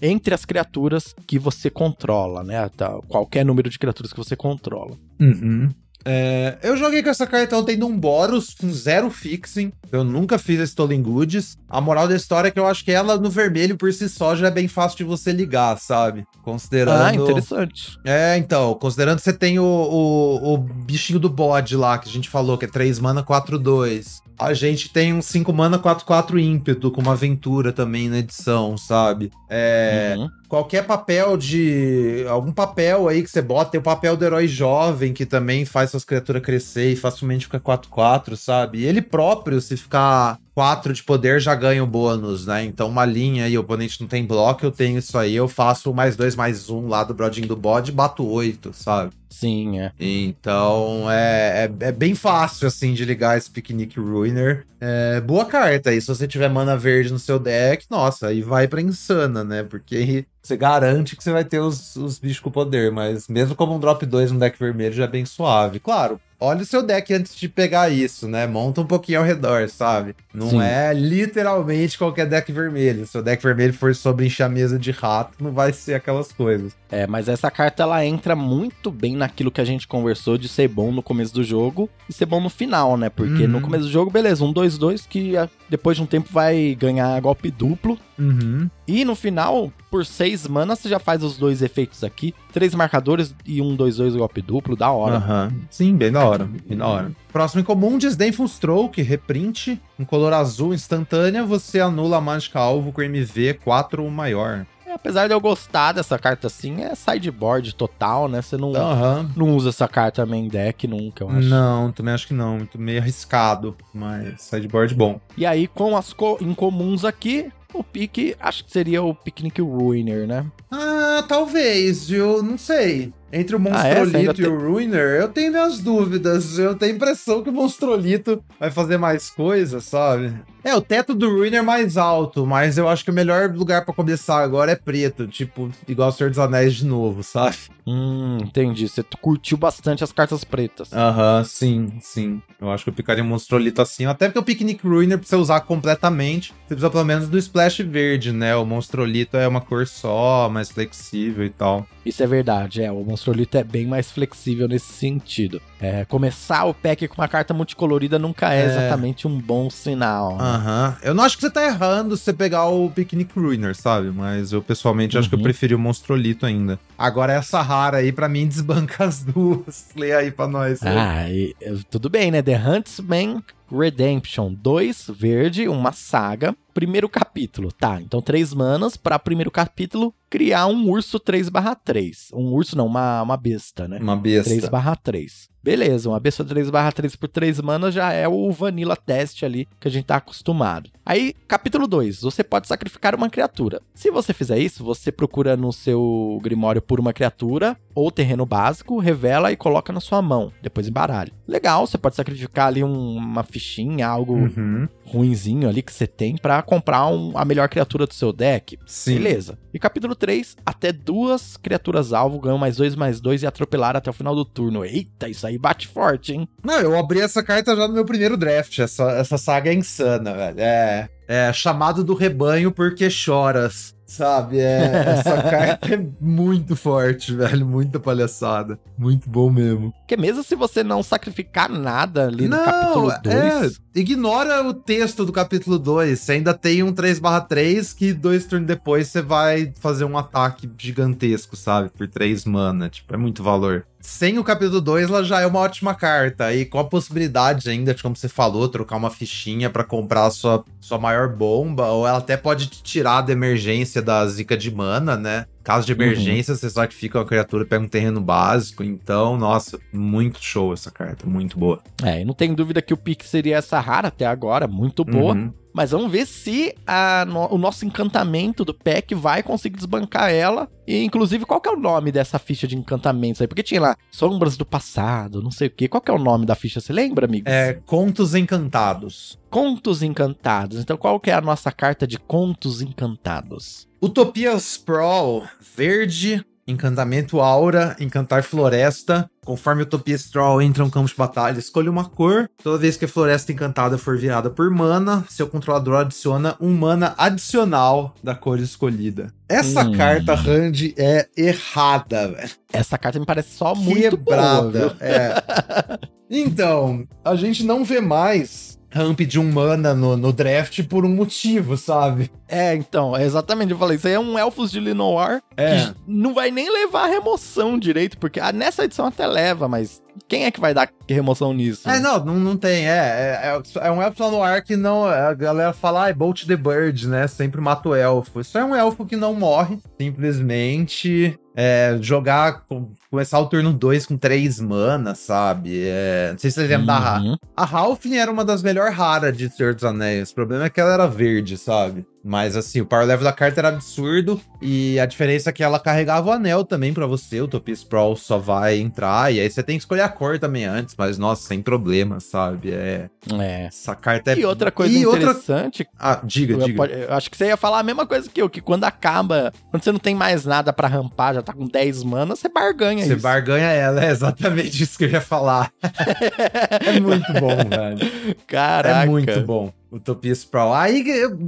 entre as criaturas que você controla, né? Tá, qualquer número de criaturas que você controla. Uhum. É, eu joguei com essa carta ontem num Boros com zero fixing. Eu nunca fiz a Stolen Goods. A moral da história é que eu acho que ela no vermelho por si só já é bem fácil de você ligar, sabe? Considerando. Ah, interessante. É, então, considerando que você tem o, o, o bichinho do bode lá, que a gente falou, que é 3 mana 4-2. A gente tem um 5 mana 4-4 ímpeto, com uma aventura também na edição, sabe? É. Uhum. Qualquer papel de. Algum papel aí que você bota, tem o papel do herói jovem, que também faz suas criaturas crescer e facilmente fica 4-4, sabe? E ele próprio, se ficar 4 de poder já ganho bônus, né? Então, uma linha e o oponente não tem bloco, eu tenho isso aí, eu faço mais 2 mais 1 um lá do brodinho do bode e bato 8, sabe? Sim, é. Então, é, é, é, bem fácil, assim, de ligar esse Picnic Ruiner. É, boa carta aí, se você tiver mana verde no seu deck, nossa, aí vai pra insana, né? Porque você garante que você vai ter os, os bichos com poder, mas mesmo como um drop 2 no deck vermelho já é bem suave. Claro, olha o seu deck antes de pegar isso, né? Monta um pouquinho ao redor, sabe? Não Sim. é literalmente qualquer deck vermelho. Se o deck vermelho for sobre encher a mesa de rato, não vai ser aquelas coisas. É, mas essa carta ela entra muito bem naquilo que a gente conversou de ser bom no começo do jogo e ser bom no final, né? Porque uhum. no começo do jogo, beleza, um 2-2 que ah, depois de um tempo vai ganhar golpe duplo. Uhum. E no final, por 6 manas, você já faz os dois efeitos aqui. Três marcadores e um 2-2 golpe duplo, da hora. Uhum. Sim, bem da hora, bem da hora. Próximo em comum, Disdainful Stroke, reprint, em color azul instantânea, você anula a mágica alvo com MV 4 ou maior. É, apesar de eu gostar dessa carta assim, é sideboard total, né? Você não, uhum. não usa essa carta main deck nunca, eu acho. Não, também acho que não. Muito meio arriscado, mas sideboard bom. E aí, com as co incomuns aqui, o pique, acho que seria o Picnic Ruiner, né? Ah, talvez, viu? Não sei. Entre o Monstrolito ah, e o Ruiner, eu tenho minhas dúvidas. Eu tenho a impressão que o Monstrolito vai fazer mais coisas, sabe? É, o teto do Ruiner é mais alto, mas eu acho que o melhor lugar para começar agora é preto, tipo, igual o Senhor dos Anéis de novo, sabe? Hum, entendi. Você curtiu bastante as cartas pretas. Aham, sim, sim. Eu acho que eu picaria um Monstrolito assim, até porque o Picnic Ruiner, pra você usar completamente, você precisa pelo menos do Splash verde, né? O Monstrolito é uma cor só, mais flexível e tal. Isso é verdade, é. O Monstrolito é bem mais flexível nesse sentido. É, começar o pack com uma carta multicolorida nunca é, é. exatamente um bom sinal. Né? Aham. Né? Eu não acho que você tá errando se você pegar o Picnic Ruiner, sabe? Mas eu pessoalmente uhum. acho que eu uhum. preferi o Monstrolito ainda. Agora essa rara aí, para mim, [laughs] desbanca as duas. Lê aí pra nós. Ah, e, tudo bem, né? The Huntsman Redemption 2, verde, uma saga. Primeiro capítulo, tá? Então, três manas para primeiro capítulo criar um urso 3/3. Um urso não, uma, uma besta, né? Uma besta. 3/3. Beleza, uma besta 3/3 por 3 manas já é o vanilla teste ali que a gente tá acostumado. Aí, capítulo 2, você pode sacrificar uma criatura. Se você fizer isso, você procura no seu grimório por uma criatura ou terreno básico, revela e coloca na sua mão, depois embaralha. Legal, você pode sacrificar ali um, uma fichinha, algo uhum. ruinzinho ali que você tem para comprar um, a melhor criatura do seu deck. Sim. Beleza. E capítulo 3, até duas criaturas alvo ganham mais dois, mais dois e atropelar até o final do turno. Eita, isso aí bate forte, hein? Não, eu abri essa carta já no meu primeiro draft. Essa, essa saga é insana, velho. É, é chamado do rebanho porque choras. Sabe, é, essa [laughs] carta é muito forte, velho. Muita palhaçada. Muito bom mesmo. Porque mesmo se você não sacrificar nada ali no não, capítulo 2. É, ignora o texto do capítulo 2. Você ainda tem um 3/3 que dois turnos depois você vai fazer um ataque gigantesco, sabe? Por 3 mana. Tipo, é muito valor sem o capítulo 2, ela já é uma ótima carta. E com a possibilidade ainda de, como você falou, trocar uma fichinha para comprar a sua, sua maior bomba, ou ela até pode te tirar da emergência da zica de mana, né? Caso de uhum. emergência, uhum. você sacrifica uma criatura e pega um terreno básico. Então, nossa, muito show essa carta, muito boa. É, e não tem dúvida que o pick seria essa rara até agora, muito boa. Uhum. Mas vamos ver se a, no, o nosso encantamento do pack vai conseguir desbancar ela. E, inclusive, qual que é o nome dessa ficha de encantamentos aí? Porque tinha lá Sombras do Passado, não sei o quê. Qual que é o nome da ficha? Você lembra, amigo? É Contos Encantados. Contos Encantados. Então, qual que é a nossa carta de Contos Encantados? Utopia Sprawl, verde, encantamento aura, encantar floresta. Conforme Utopia Straw entra um campo de batalha, escolha uma cor. Toda vez que a floresta encantada for virada por mana, seu controlador adiciona um mana adicional da cor escolhida. Essa Hum. carta Hand é errada, velho. Essa carta me parece só muito Quebrada. boa, é. [laughs] Então, a gente não vê mais ramp de um mana no, no draft por um motivo, sabe? É, então, é exatamente. Eu falei, isso aí é um Elfos de Linoir É. que não vai nem levar a remoção direito, porque ah, nessa edição até leva, mas quem é que vai dar remoção nisso? É, não, não, não tem. É, é, é um elfo lá no ar que não. A galera fala, ah, é Bolt the Bird, né? Sempre mata o elfo. Isso é um elfo que não morre. Simplesmente é, jogar, com- começar o turno 2 com 3 mana, sabe? É, não sei se vocês lembram da Ra. Uhum. A Halfling era uma das melhores raras de Senhor dos Anéis. O problema é que ela era verde, sabe? Mas assim, o power level da carta era absurdo. E a diferença é que ela carregava o anel também pra você. O Utopia Sprawl só vai entrar. E aí você tem que escolher a cor também antes. Mas, nossa, sem problema, sabe? É. É. Essa carta é. E outra coisa E outra- interessante, Ah, diga, eu, diga. pode- eu acho que você ia falar a mesma coisa que eu, que quando acaba, quando você não tem mais nada pra rampar, já tá com 10 manas, você barganha Você isso. barganha ela, [laughs] é exatamente isso que eu ia falar. [laughs] é muito bom, velho. Caraca. É muito bom. Utopia Sprawl. Aí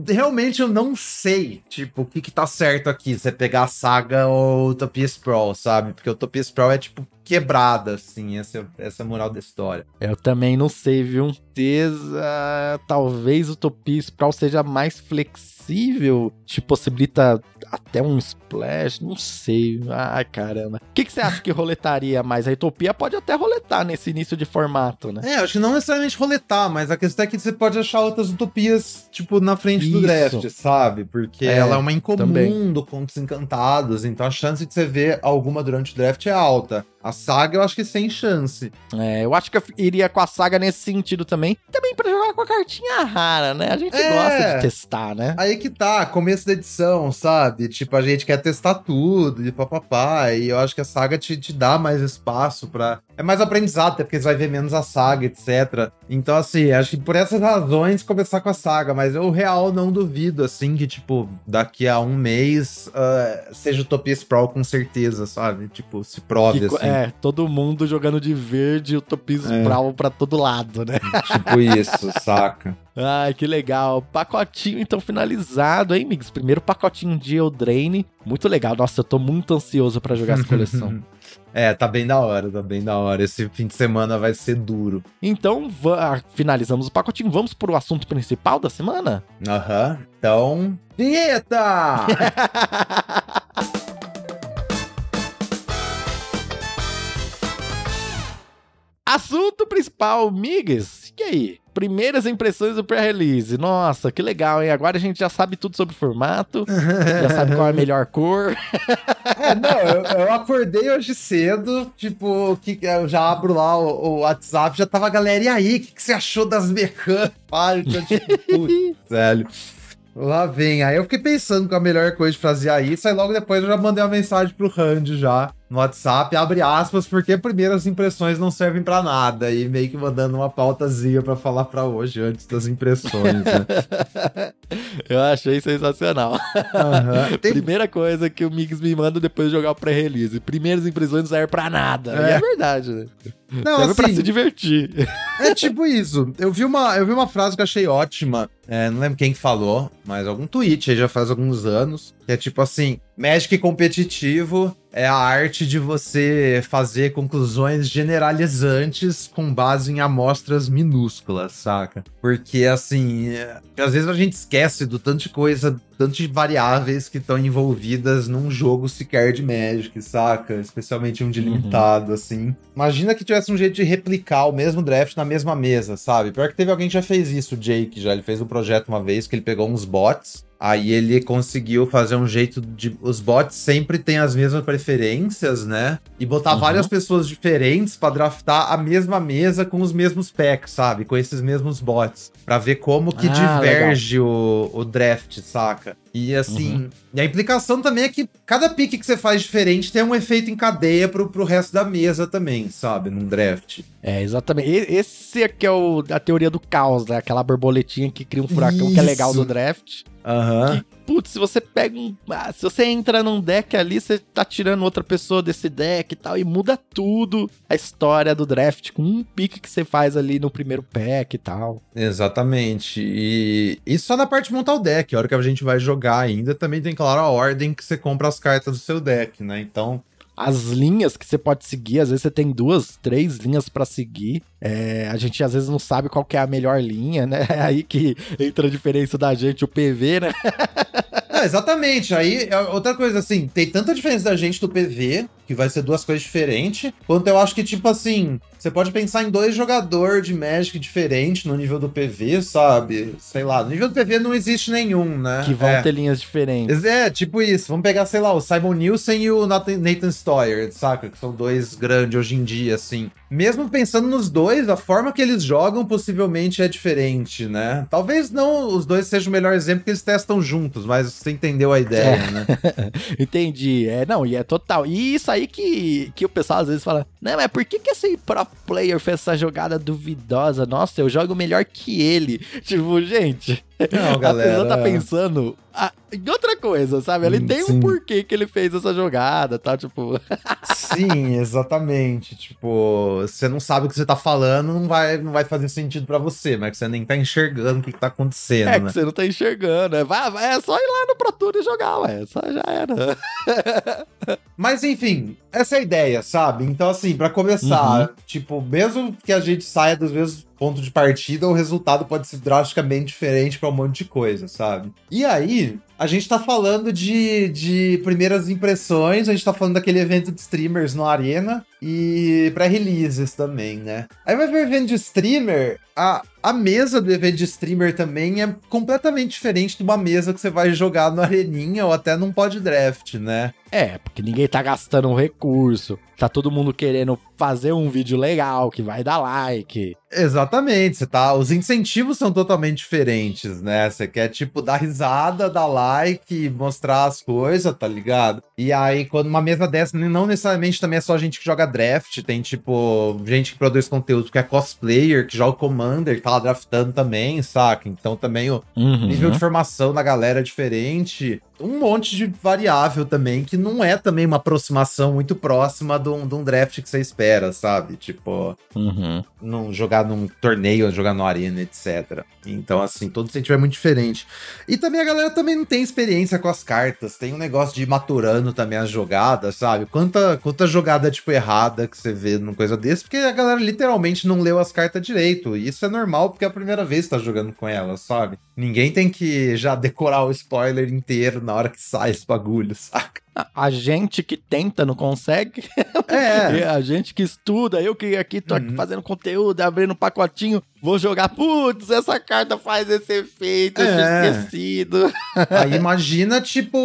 realmente eu não sei, tipo, o que que tá certo aqui. Você pegar a saga ou Utopia Sprawl, sabe? Porque Utopia Sprawl é, tipo, quebrada, assim. Essa, essa é a moral da história. Eu também não sei, viu? Certeza, talvez o Utopia Sprawl seja mais flexível, te possibilita até um splash, não sei. Ai, caramba. O que, que você acha que roletaria mais? A Utopia pode até roletar nesse início de formato, né? É, acho que não necessariamente roletar, mas a questão é que você pode achar outras utopias, tipo, na frente do Isso. draft, sabe? Porque É, ela é uma incomum também. do Contos Encantados, então a chance de você ver alguma durante o draft é alta. A saga eu acho que sem chance. É, eu acho que eu iria com a saga nesse sentido também. Também pra jogar com a cartinha rara, né? A gente É. gosta de testar, né? Aí que tá, começo da edição, sabe? Tipo, a gente quer testar tudo e papapá. E eu acho que a saga te, te dá mais espaço pra. É mais aprendizado, até porque você vai ver menos a saga, etc. Então, assim, acho que por essas razões começar com a saga, mas eu real não duvido, assim, que, tipo, daqui a um mês ah, seja Utopia Sprawl com certeza, sabe? Tipo, se prove, Que assim. é, todo mundo jogando de verde, Utopia É. Sprawl pra todo lado, né? [laughs] Tipo isso, saca? Ai, que legal. Pacotinho então finalizado, hein, Migs? Primeiro pacotinho de Eldraine. Muito legal. Nossa, eu tô muito ansioso pra jogar essa coleção. [laughs] É, tá bem da hora, tá bem da hora. Esse fim de semana vai ser duro. Então, ah, finalizamos o pacotinho. Vamos pro assunto principal da semana? Aham. Então, vinheta! [laughs] Assunto principal, Migs. E aí? Primeiras impressões do pré-release. Nossa, que legal, hein? Agora a gente já sabe tudo sobre o formato, já sabe qual é a melhor cor. [laughs] É, não, eu, eu acordei hoje cedo, tipo, que eu já abro lá o, o WhatsApp, já tava a galera, e aí, o que, que você achou das mecânicas? Tipo, [laughs] velho. Lá vem. Aí eu fiquei pensando com a melhor coisa de fazer isso, aí logo depois eu já mandei uma mensagem pro Randy já no WhatsApp, abre aspas, porque primeiras impressões não servem pra nada, e meio que mandando uma pautazinha pra falar pra hoje, antes das impressões, né? [laughs] Eu achei sensacional. Aham. [laughs] Tem- Primeira coisa que o Migs me manda depois de jogar o pré-release. Primeiras impressões não servem pra nada. E É. é verdade, né? Não, Serve pra assim, se divertir. É tipo isso. Eu vi uma, eu vi uma frase que eu achei ótima. É, não lembro quem que falou, mas algum tweet aí já faz alguns anos. Que é tipo assim: Magic competitivo é a arte de você fazer conclusões generalizantes com base em amostras minúsculas, saca? Porque assim, é, às vezes a gente esquece do tanto de coisa, tanto de variáveis que estão envolvidas num jogo sequer de Magic, saca? Especialmente um de Uhum. limitado, assim. Imagina que tivesse um jeito de replicar o mesmo draft na mesma mesa, sabe? Pior que teve alguém que já fez isso, o Jake já. Ele fez um projeto uma vez que ele pegou uns bots. Aí ele conseguiu fazer um jeito de. Os bots sempre têm as mesmas preferências, né? E botar Uhum. várias pessoas diferentes pra draftar a mesma mesa com os mesmos packs, sabe? Com esses mesmos bots. Pra ver como que Ah, diverge o, o draft, saca? E assim. Uhum. E a implicação também é que cada pique que você faz diferente tem um efeito em cadeia pro, pro resto da mesa também, sabe? Num draft. É, exatamente. E- Esse aqui é o, a teoria do caos, né? Aquela borboletinha que cria um furacão que é legal Isso. do draft. Aham. Que, putz, se você pega um. ah, se você entra num deck ali, você tá tirando outra pessoa desse deck e tal, e muda tudo a história do draft com um pique que você faz ali no primeiro pack e tal. Exatamente. E, e só na parte de montar o deck. A hora que a gente vai jogar ainda, também tem, claro, a ordem que você compra as cartas do seu deck, né? Então, As linhas que você pode seguir, às vezes você tem duas, três linhas pra seguir. É, a gente às vezes não sabe qual que é a melhor linha, né? [laughs] É aí que entra a diferença da gente, o PV, né? [laughs] É, exatamente. Aí, é outra coisa, assim, tem tanta diferença da gente do PV, que vai ser duas coisas diferentes, quanto eu acho que, tipo assim, você pode pensar em dois jogadores de Magic diferentes no nível do PV, sabe? Sei lá, no nível do PV não existe nenhum, né? Que vão é. ter linhas diferentes. É, tipo isso. Vamos pegar, sei lá, o Simon Nielsen e o Nathan, Stoyer, saca? Que são dois grandes hoje em dia, assim. Mesmo pensando nos dois, a forma que eles jogam possivelmente é diferente, né? Talvez não os dois sejam o melhor exemplo que eles testam juntos, mas você entendeu a ideia, né? [laughs] Entendi. É, não, e é total. E isso aí que, que o pessoal às vezes fala, não, mas por que, que esse pro player fez essa jogada duvidosa? Nossa, eu jogo melhor que ele. [laughs] Tipo, gente. Não, A galera. pessoa tá pensando ah, em outra coisa, sabe? Ele Hum, tem sim. um porquê que ele fez essa jogada, tá? Tipo, [laughs] Sim, exatamente. Tipo, você não sabe o que você tá falando, não vai, não vai fazer sentido pra você, mas que você nem tá enxergando o que, que tá acontecendo, é né? que você não tá enxergando. É, vai, vai, é só ir lá no Pro Tour e jogar, ué. Só já era. [laughs] Mas enfim, essa é a ideia, sabe? Então, assim, pra começar, Uhum. tipo, mesmo que a gente saia dos mesmos pontos de partida, o resultado pode ser drasticamente diferente pra um monte de coisa, sabe? E aí, a gente tá falando de, de primeiras impressões, a gente tá falando daquele evento de streamers no Arena e pré-releases também, né? Aí vai ver o evento de streamer, a, a mesa do evento de streamer também é completamente diferente de uma mesa que você vai jogar no Areninha ou até num pod draft, né? É, porque ninguém tá gastando um recurso. Tá todo mundo querendo fazer um vídeo legal que vai dar like. Exatamente, você tá. Os incentivos são totalmente diferentes, né? Você quer, tipo, dar risada, dar like, mostrar as coisas, tá ligado? E aí, quando uma mesa dessa, não necessariamente também é só gente que joga draft, tem, tipo, gente que produz conteúdo que é cosplayer, que joga Commander, que tá lá draftando também, saca? Então também o Uhum. nível de formação da galera é diferente. Um monte de variável também, que não é também uma aproximação muito próxima de um, de um draft que você espera, sabe? Tipo Uhum. num, jogar num torneio, jogar no arena, etc. Então, assim, todo incentivo é muito diferente. E também a galera também não tem experiência com as cartas. Tem um negócio de ir maturando também as jogadas, sabe? Quanta, quanta jogada, tipo, errada que você vê numa coisa desse, porque a galera literalmente não leu as cartas direito. E isso é normal, porque é a primeira vez que tá jogando com elas, sabe? Ninguém tem que já decorar o spoiler inteiro na hora que sai esse bagulho, saca? A- gente que tenta não consegue. É. [laughs] A gente que estuda, eu que aqui tô Uhum. fazendo conteúdo, abrindo um pacotinho, vou jogar. Putz, essa carta faz esse efeito, eu É. esquecido. [laughs] Aí [laughs] imagina, tipo,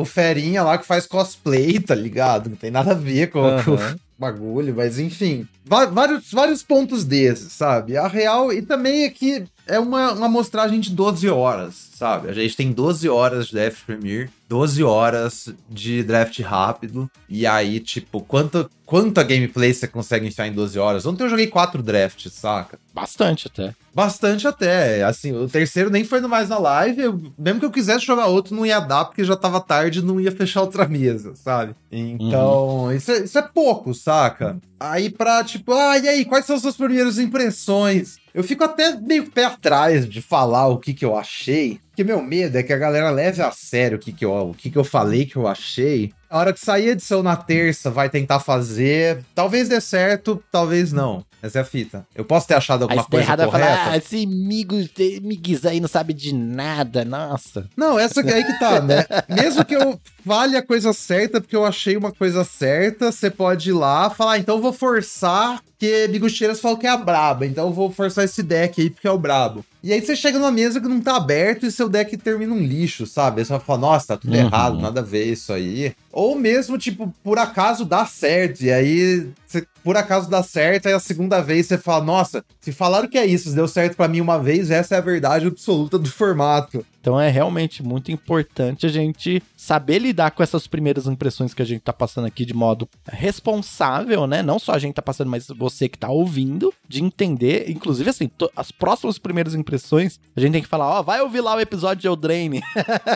o Ferinha lá que faz cosplay, tá ligado? Não tem nada a ver com, o bagulho, mas enfim. Vários, vários pontos desses, sabe? A real, e também é que é uma, uma amostragem de 12 horas, sabe? A gente tem 12 horas de Draft Premiere, 12 horas de draft rápido, e aí, tipo, quanto, quanta gameplay você consegue enfiar em 12 horas? Ontem eu joguei 4 drafts, saca? Bastante até. Bastante até. Assim, o terceiro nem foi no mais na live. eu- mesmo que eu quisesse jogar outro, não ia dar, porque já tava tarde e não ia fechar outra mesa, sabe? Então, isso, é, isso é pouco, saca? Aí pra, tipo, ah, e aí, quais são as suas primeiras impressões? Eu fico até meio pé atrás de falar o que que eu achei. Porque meu medo é que a galera leve a sério o que que eu, o que que eu falei que eu achei. A hora que sair a edição na terça, vai tentar fazer. Talvez dê certo, talvez não. Essa é a fita. Eu posso ter achado Aí alguma der coisa errado, vai correta. falar, ah, esse migo, esse migues aí não sabe de nada, nossa. Não, essa que- aí que tá, né? [laughs] Mesmo que eu fale a coisa certa, porque eu achei uma coisa certa, você pode ir lá falar, ah, então eu vou forçar, porque Bigucheiras falou que é a braba, então eu vou forçar esse deck aí porque é o brabo. E aí você chega numa mesa que não tá aberto e seu deck termina um lixo, sabe? Aí você vai falar, nossa, tá tudo Uhum. errado, nada a ver isso aí. Ou mesmo, tipo, por acaso dá certo, e aí você, por acaso dá certo, aí a segunda vez você fala, nossa, se falaram que é isso, se deu certo pra mim uma vez, essa é a verdade absoluta do formato. Então é realmente muito importante a gente saber lidar com essas primeiras impressões que a gente tá passando aqui de modo responsável, né? Não só a gente tá passando, mas você que tá ouvindo, de entender, inclusive assim, as próximas primeiras impressões impressões, a gente tem que falar, ó, oh, vai ouvir lá o episódio de Eldraine.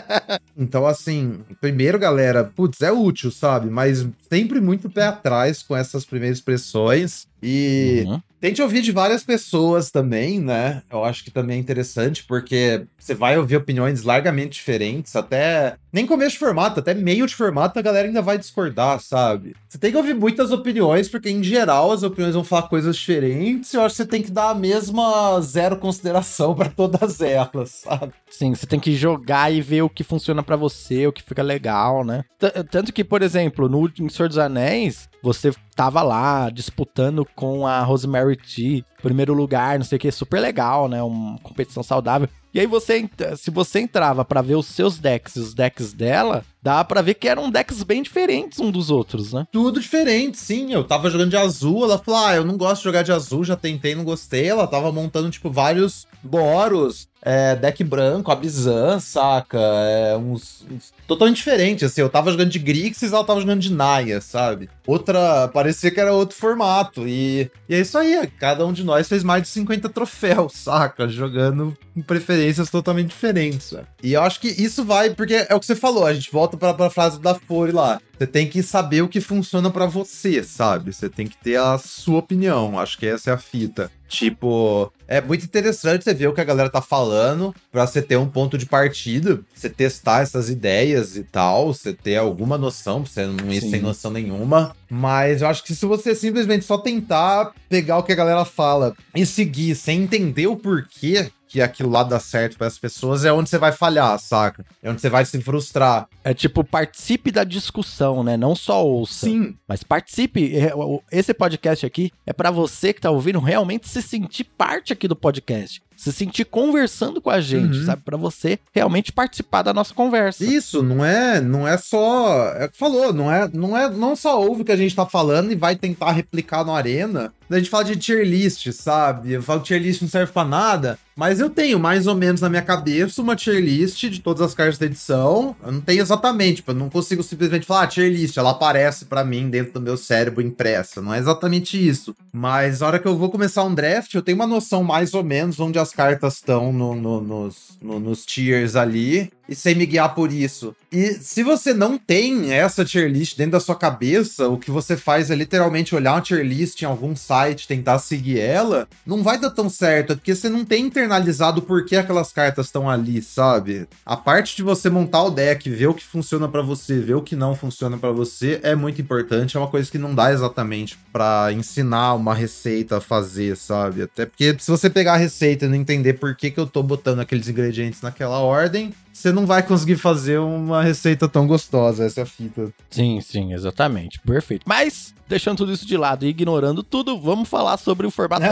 [laughs] então, assim, primeiro, galera, putz, é útil, sabe? Mas sempre muito pé atrás com essas primeiras expressões. E uhum. Tente ouvir de várias pessoas também, né? Eu acho que também é interessante, porque você vai ouvir opiniões largamente diferentes, até nem começo de formato, até meio de formato a galera ainda vai discordar, sabe? Você tem que ouvir muitas opiniões, porque em geral as opiniões vão falar coisas diferentes, e eu acho que você tem que dar a mesma zero consideração para todas elas, sabe? Sim, você tem que jogar e ver o que funciona para você, o que fica legal, né? T tanto que, por exemplo, no Senhor dos Anéis, você tava lá disputando com a Rosemary T, primeiro lugar, não sei o que, super legal, né? Uma competição saudável. E aí você, se você entrava para ver os seus decks e os decks dela, dá para ver que eram decks bem diferentes um dos outros, né? Tudo diferente, sim. Eu tava jogando de azul, ela falou: "Ah, eu não gosto de jogar de azul, já tentei, não gostei". Ela tava montando tipo vários Boros, é, deck branco, Abizan, saca? É, uns, uns, totalmente diferente, assim. Eu tava jogando de Grixis, ela tava jogando de Naya, sabe? Outra, parecia que era outro formato. E, e é isso aí, cada um de nós fez mais de 50 troféus, [laughs] saca? Jogando com preferências totalmente diferentes, velho. E eu acho que isso vai, porque é o que você falou, a gente volta pra, pra frase da Fore lá. Você tem que saber o que funciona para você, sabe? Você tem que ter a sua opinião. Acho que essa é a fita. Tipo, é muito interessante você ver o que a galera tá falando para você ter um ponto de partida, você testar essas ideias e tal, você ter alguma noção, pra você não ir Sim. sem noção nenhuma. Mas eu acho que se você simplesmente só tentar pegar o que a galera fala e seguir sem entender o porquê que aquilo lá dá certo para as pessoas, é onde você vai falhar, saca? É onde você vai se frustrar. É tipo, participe da discussão, né? Não só ouça. Sim. Mas participe. É, esse podcast aqui é para você que tá ouvindo realmente se sentir parte aqui do podcast se sentir conversando com a gente, uhum. sabe? Para você realmente participar da nossa conversa. Isso, não é, não é só, é o que falou, não é, não é, não só ouve o que a gente tá falando e vai tentar replicar no arena. A gente fala de tier list, sabe? Eu falo que tier list não serve para nada, mas eu tenho mais ou menos na minha cabeça uma tier list de todas as cartas da edição. Eu não tenho exatamente, tipo, eu não consigo simplesmente falar ah, tier list, ela aparece para mim dentro do meu cérebro impressa. Não é exatamente isso. Mas a hora que eu vou começar um draft, eu tenho uma noção mais ou menos onde as cartas estão no, no, nos, no, nos tiers ali e sem me guiar por isso. E se você não tem essa tier list dentro da sua cabeça, o que você faz é literalmente olhar uma tier list em algum site, tentar seguir ela, não vai dar tão certo, porque você não tem internalizado por que aquelas cartas estão ali, sabe? A parte de você montar o deck, ver o que funciona para você, ver o que não funciona para você é muito importante, é uma coisa que não dá exatamente para ensinar uma receita a fazer, sabe? Até porque se você pegar a receita e não entender por que, que eu tô botando aqueles ingredientes naquela ordem, você não vai conseguir fazer uma receita tão gostosa, essa é a fita. Sim, sim, exatamente. Perfeito. Mas deixando tudo isso de lado e ignorando tudo, vamos falar sobre o formato.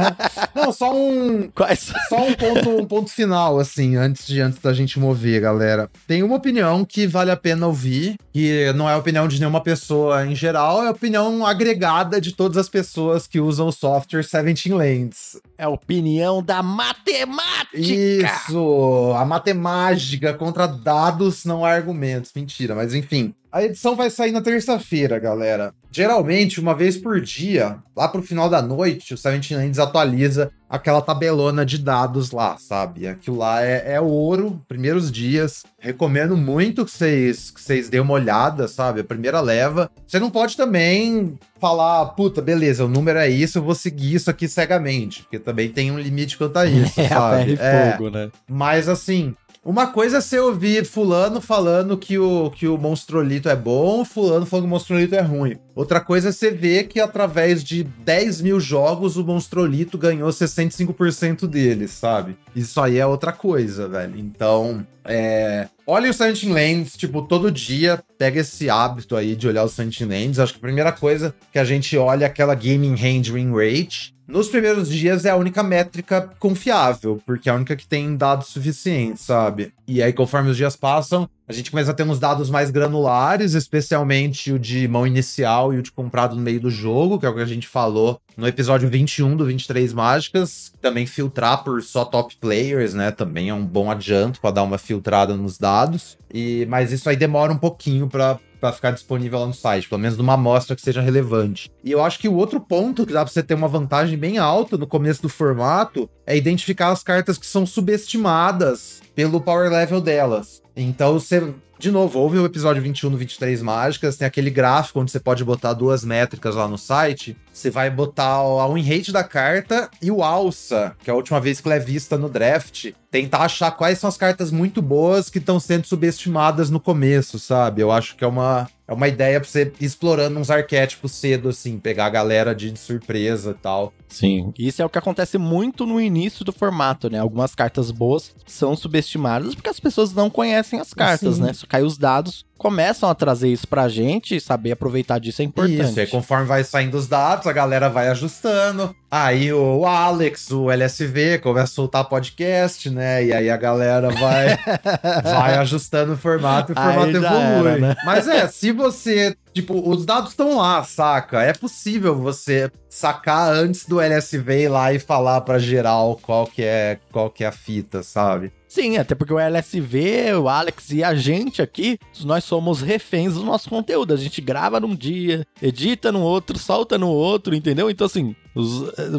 [laughs] não, só um. Quais? Só um ponto, um ponto final, assim, antes de antes da gente mover, galera. Tem uma opinião que vale a pena ouvir, que não é a opinião de nenhuma pessoa em geral, é a opinião agregada de todas as pessoas que usam o software 17 Lands. É a opinião da matemática! Isso! A matemática contra dados, não argumentos. Mentira, mas enfim. A edição vai sair na terça-feira, galera. Geralmente, uma vez por dia, lá pro final da noite, o Seventeen Lands atualiza aquela tabelona de dados lá, sabe? Aquilo lá é, é ouro, primeiros dias. Recomendo muito que vocês que vocês dêem uma olhada, sabe? A primeira leva. Você não pode também falar, puta, beleza, o número é isso, eu vou seguir isso aqui cegamente, porque também tem um limite quanto a isso, [laughs] é, sabe? É, fogo, né? Mas assim, uma coisa é você ouvir fulano falando que o, que o monstrolito é bom, fulano falando que o monstrolito é ruim. Outra coisa é você ver que através de 10 mil jogos o monstrolito ganhou 65% deles, sabe? Isso aí é outra coisa, velho. Então, é... Olha o Silent Lands, tipo, todo dia pega esse hábito aí de olhar o Silent Lands. Acho que a primeira coisa que a gente olha é aquela Gaming Hand Win Rate, nos primeiros dias é a única métrica confiável, porque é a única que tem dados suficientes, sabe? E aí, conforme os dias passam, a gente começa a ter uns dados mais granulares, especialmente o de mão inicial e o de comprado no meio do jogo, que é o que a gente falou no episódio 21 do 23 Mágicas. Também filtrar por só top players, né? Também é um bom adianto para dar uma filtrada nos dados. E Mas isso aí demora um pouquinho para para ficar disponível lá no site, pelo menos numa amostra que seja relevante. E eu acho que o outro ponto que dá para você ter uma vantagem bem alta no começo do formato é identificar as cartas que são subestimadas pelo power level delas. Então você de novo, houve o episódio 21 no 23 Mágicas, tem aquele gráfico onde você pode botar duas métricas lá no site. Você vai botar a win rate da carta e o alça, que é a última vez que ela é vista no draft. Tentar achar quais são as cartas muito boas que estão sendo subestimadas no começo, sabe? Eu acho que é uma, é uma ideia pra você ir explorando uns arquétipos cedo, assim, pegar a galera de surpresa e tal. Sim, isso é o que acontece muito no início do formato, né? Algumas cartas boas são subestimadas porque as pessoas não conhecem as cartas, Sim. né? Só cai os dados, começam a trazer isso pra gente e saber aproveitar disso é importante. Isso, e conforme vai saindo os dados, a galera vai ajustando. Aí o Alex, o LSV, começa a soltar podcast, né? E aí a galera vai, [laughs] vai ajustando o formato e o formato evolui. Era, né? Mas é, se você Tipo, os dados estão lá, saca? É possível você sacar antes do LSV ir lá e falar para geral qual que é qual que é a fita, sabe? Sim, até porque o LSV, o Alex e a gente aqui, nós somos reféns do nosso conteúdo. A gente grava num dia, edita no outro, solta no outro, entendeu? Então, assim,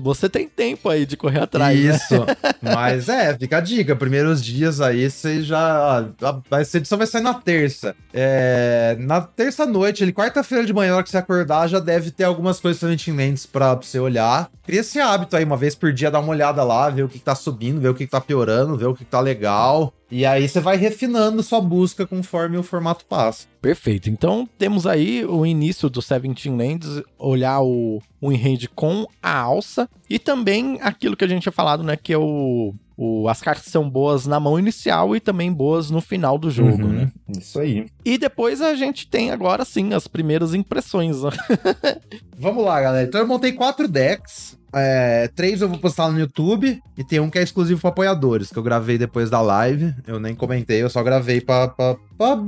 você tem tempo aí de correr atrás. Né? Isso. Né? [laughs] Mas é, fica a dica. Primeiros dias aí você já. A, edição vai sair na terça. É, na terça noite, ele, quarta-feira de manhã, na hora que você acordar, já deve ter algumas coisas lentes pra, pra você olhar. Cria esse hábito aí, uma vez por dia, dar uma olhada lá, ver o que, que tá subindo, ver o que, que tá piorando, ver o que, que tá legal. E aí você vai refinando sua busca conforme o formato passa. Perfeito. Então temos aí o início do Seventeen Lands, olhar o, o enrede com a alça e também aquilo que a gente tinha falado, né, que é o, o as cartas são boas na mão inicial e também boas no final do jogo, uhum, né? Isso aí. E depois a gente tem agora sim as primeiras impressões. Né? [laughs] Vamos lá, galera. Então eu montei quatro decks. É, três eu vou postar no YouTube e tem um que é exclusivo para apoiadores, que eu gravei depois da live. Eu nem comentei, eu só gravei pra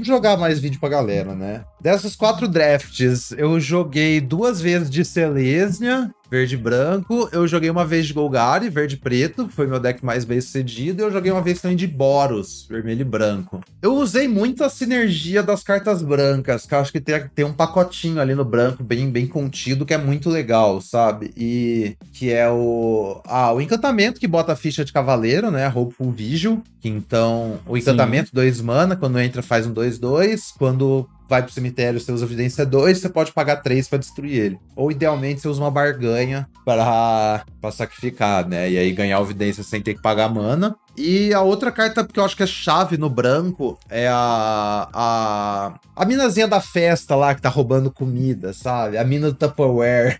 jogar mais vídeo pra galera, né? Dessas quatro drafts, eu joguei duas vezes de Selesnia, verde e branco. Eu joguei uma vez de Golgari, verde e preto, foi meu deck mais bem sucedido. E eu joguei uma vez também de Boros, vermelho e branco. Eu usei muito a sinergia das cartas brancas, que eu acho que tem, tem um pacotinho ali no branco, bem, bem contido, que é muito legal, sabe? E que é o. Ah, o encantamento que bota a ficha de cavaleiro, né? Hopeful Vigil. Que então, o encantamento, 2 mana, quando entra faz um 2-2. Quando vai pro cemitério, você usa evidência 2, você pode pagar 3 para destruir ele. Ou idealmente você usa uma barganha para sacrificar, né? E aí ganhar evidência sem ter que pagar mana. E a outra carta que eu acho que é chave no branco é a. A, a minazinha da festa lá que tá roubando comida, sabe? A mina do Tupperware.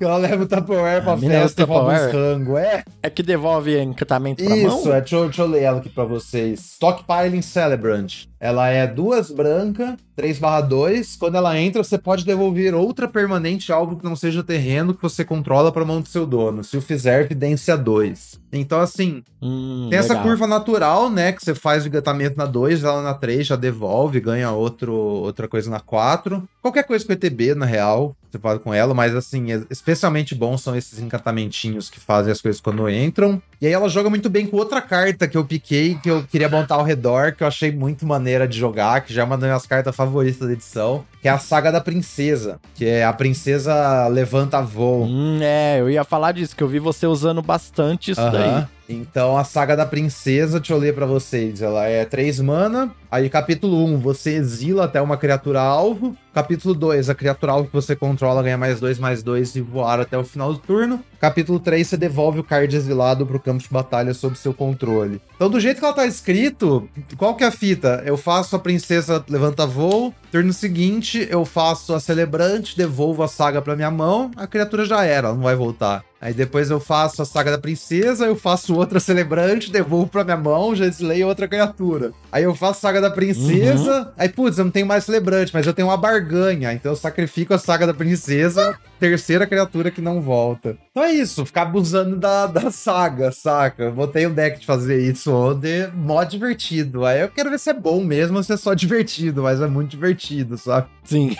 Ela leva o Tupperware pra festa e rouba os rango, é? É que devolve encantamento pra Isso, mão? Isso, é, deixa, deixa, eu ler ela aqui pra vocês. Stockpiling Celebrant. Ela é duas branca, 3 2. Quando ela entra, você pode devolver outra permanente algo que não seja terreno que você controla pra mão do seu dono. Se o fizer, evidência 2. Então, assim, hum, tem legal. essa curva natural, né? Que você faz o engatamento na 2, ela na 3 já devolve, ganha outro, outra coisa na 4. Qualquer coisa com ETB, na real, fala com ela, mas assim, especialmente bons são esses encantamentinhos que fazem as coisas quando entram. E aí ela joga muito bem com outra carta que eu piquei, que eu queria montar ao redor, que eu achei muito maneira de jogar, que já é uma das minhas cartas favoritas da edição, que é a Saga da Princesa, que é a princesa levanta voo. Hum, é, eu ia falar disso, que eu vi você usando bastante isso daí. Então a saga da princesa, deixa eu ler pra vocês. Ela é 3 mana. Aí, capítulo 1, você exila até uma criatura alvo. Capítulo 2, a criatura alvo que você controla ganha mais 2, mais 2 e voar até o final do turno. Capítulo 3, você devolve o card exilado pro campo de batalha sob seu controle. Então, do jeito que ela tá escrito, qual que é a fita? Eu faço a princesa levanta voo. Turno seguinte, eu faço a celebrante, devolvo a saga pra minha mão. A criatura já era, ela não vai voltar. Aí depois eu faço a saga da princesa, eu faço outra celebrante, devolvo pra minha mão, já deslei outra criatura. Aí eu faço a saga da princesa, uhum. aí putz, eu não tenho mais celebrante, mas eu tenho uma barganha, então eu sacrifico a saga da princesa, terceira criatura que não volta. Então é isso, ficar abusando da, da saga, saca? Botei um deck de fazer isso ontem, mó divertido. Aí eu quero ver se é bom mesmo ou se é só divertido, mas é muito divertido, sabe? Sim.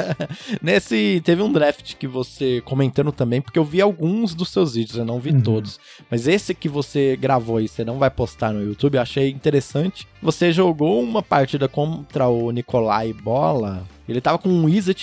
[laughs] Nesse, teve um draft que você comentando também, porque eu vi alguns alguns dos seus vídeos, eu não vi Uhum. todos. Mas esse que você gravou e você não vai postar no YouTube, eu achei interessante. Você jogou uma partida contra o Nicolai Bola. Ele tava com um Wizard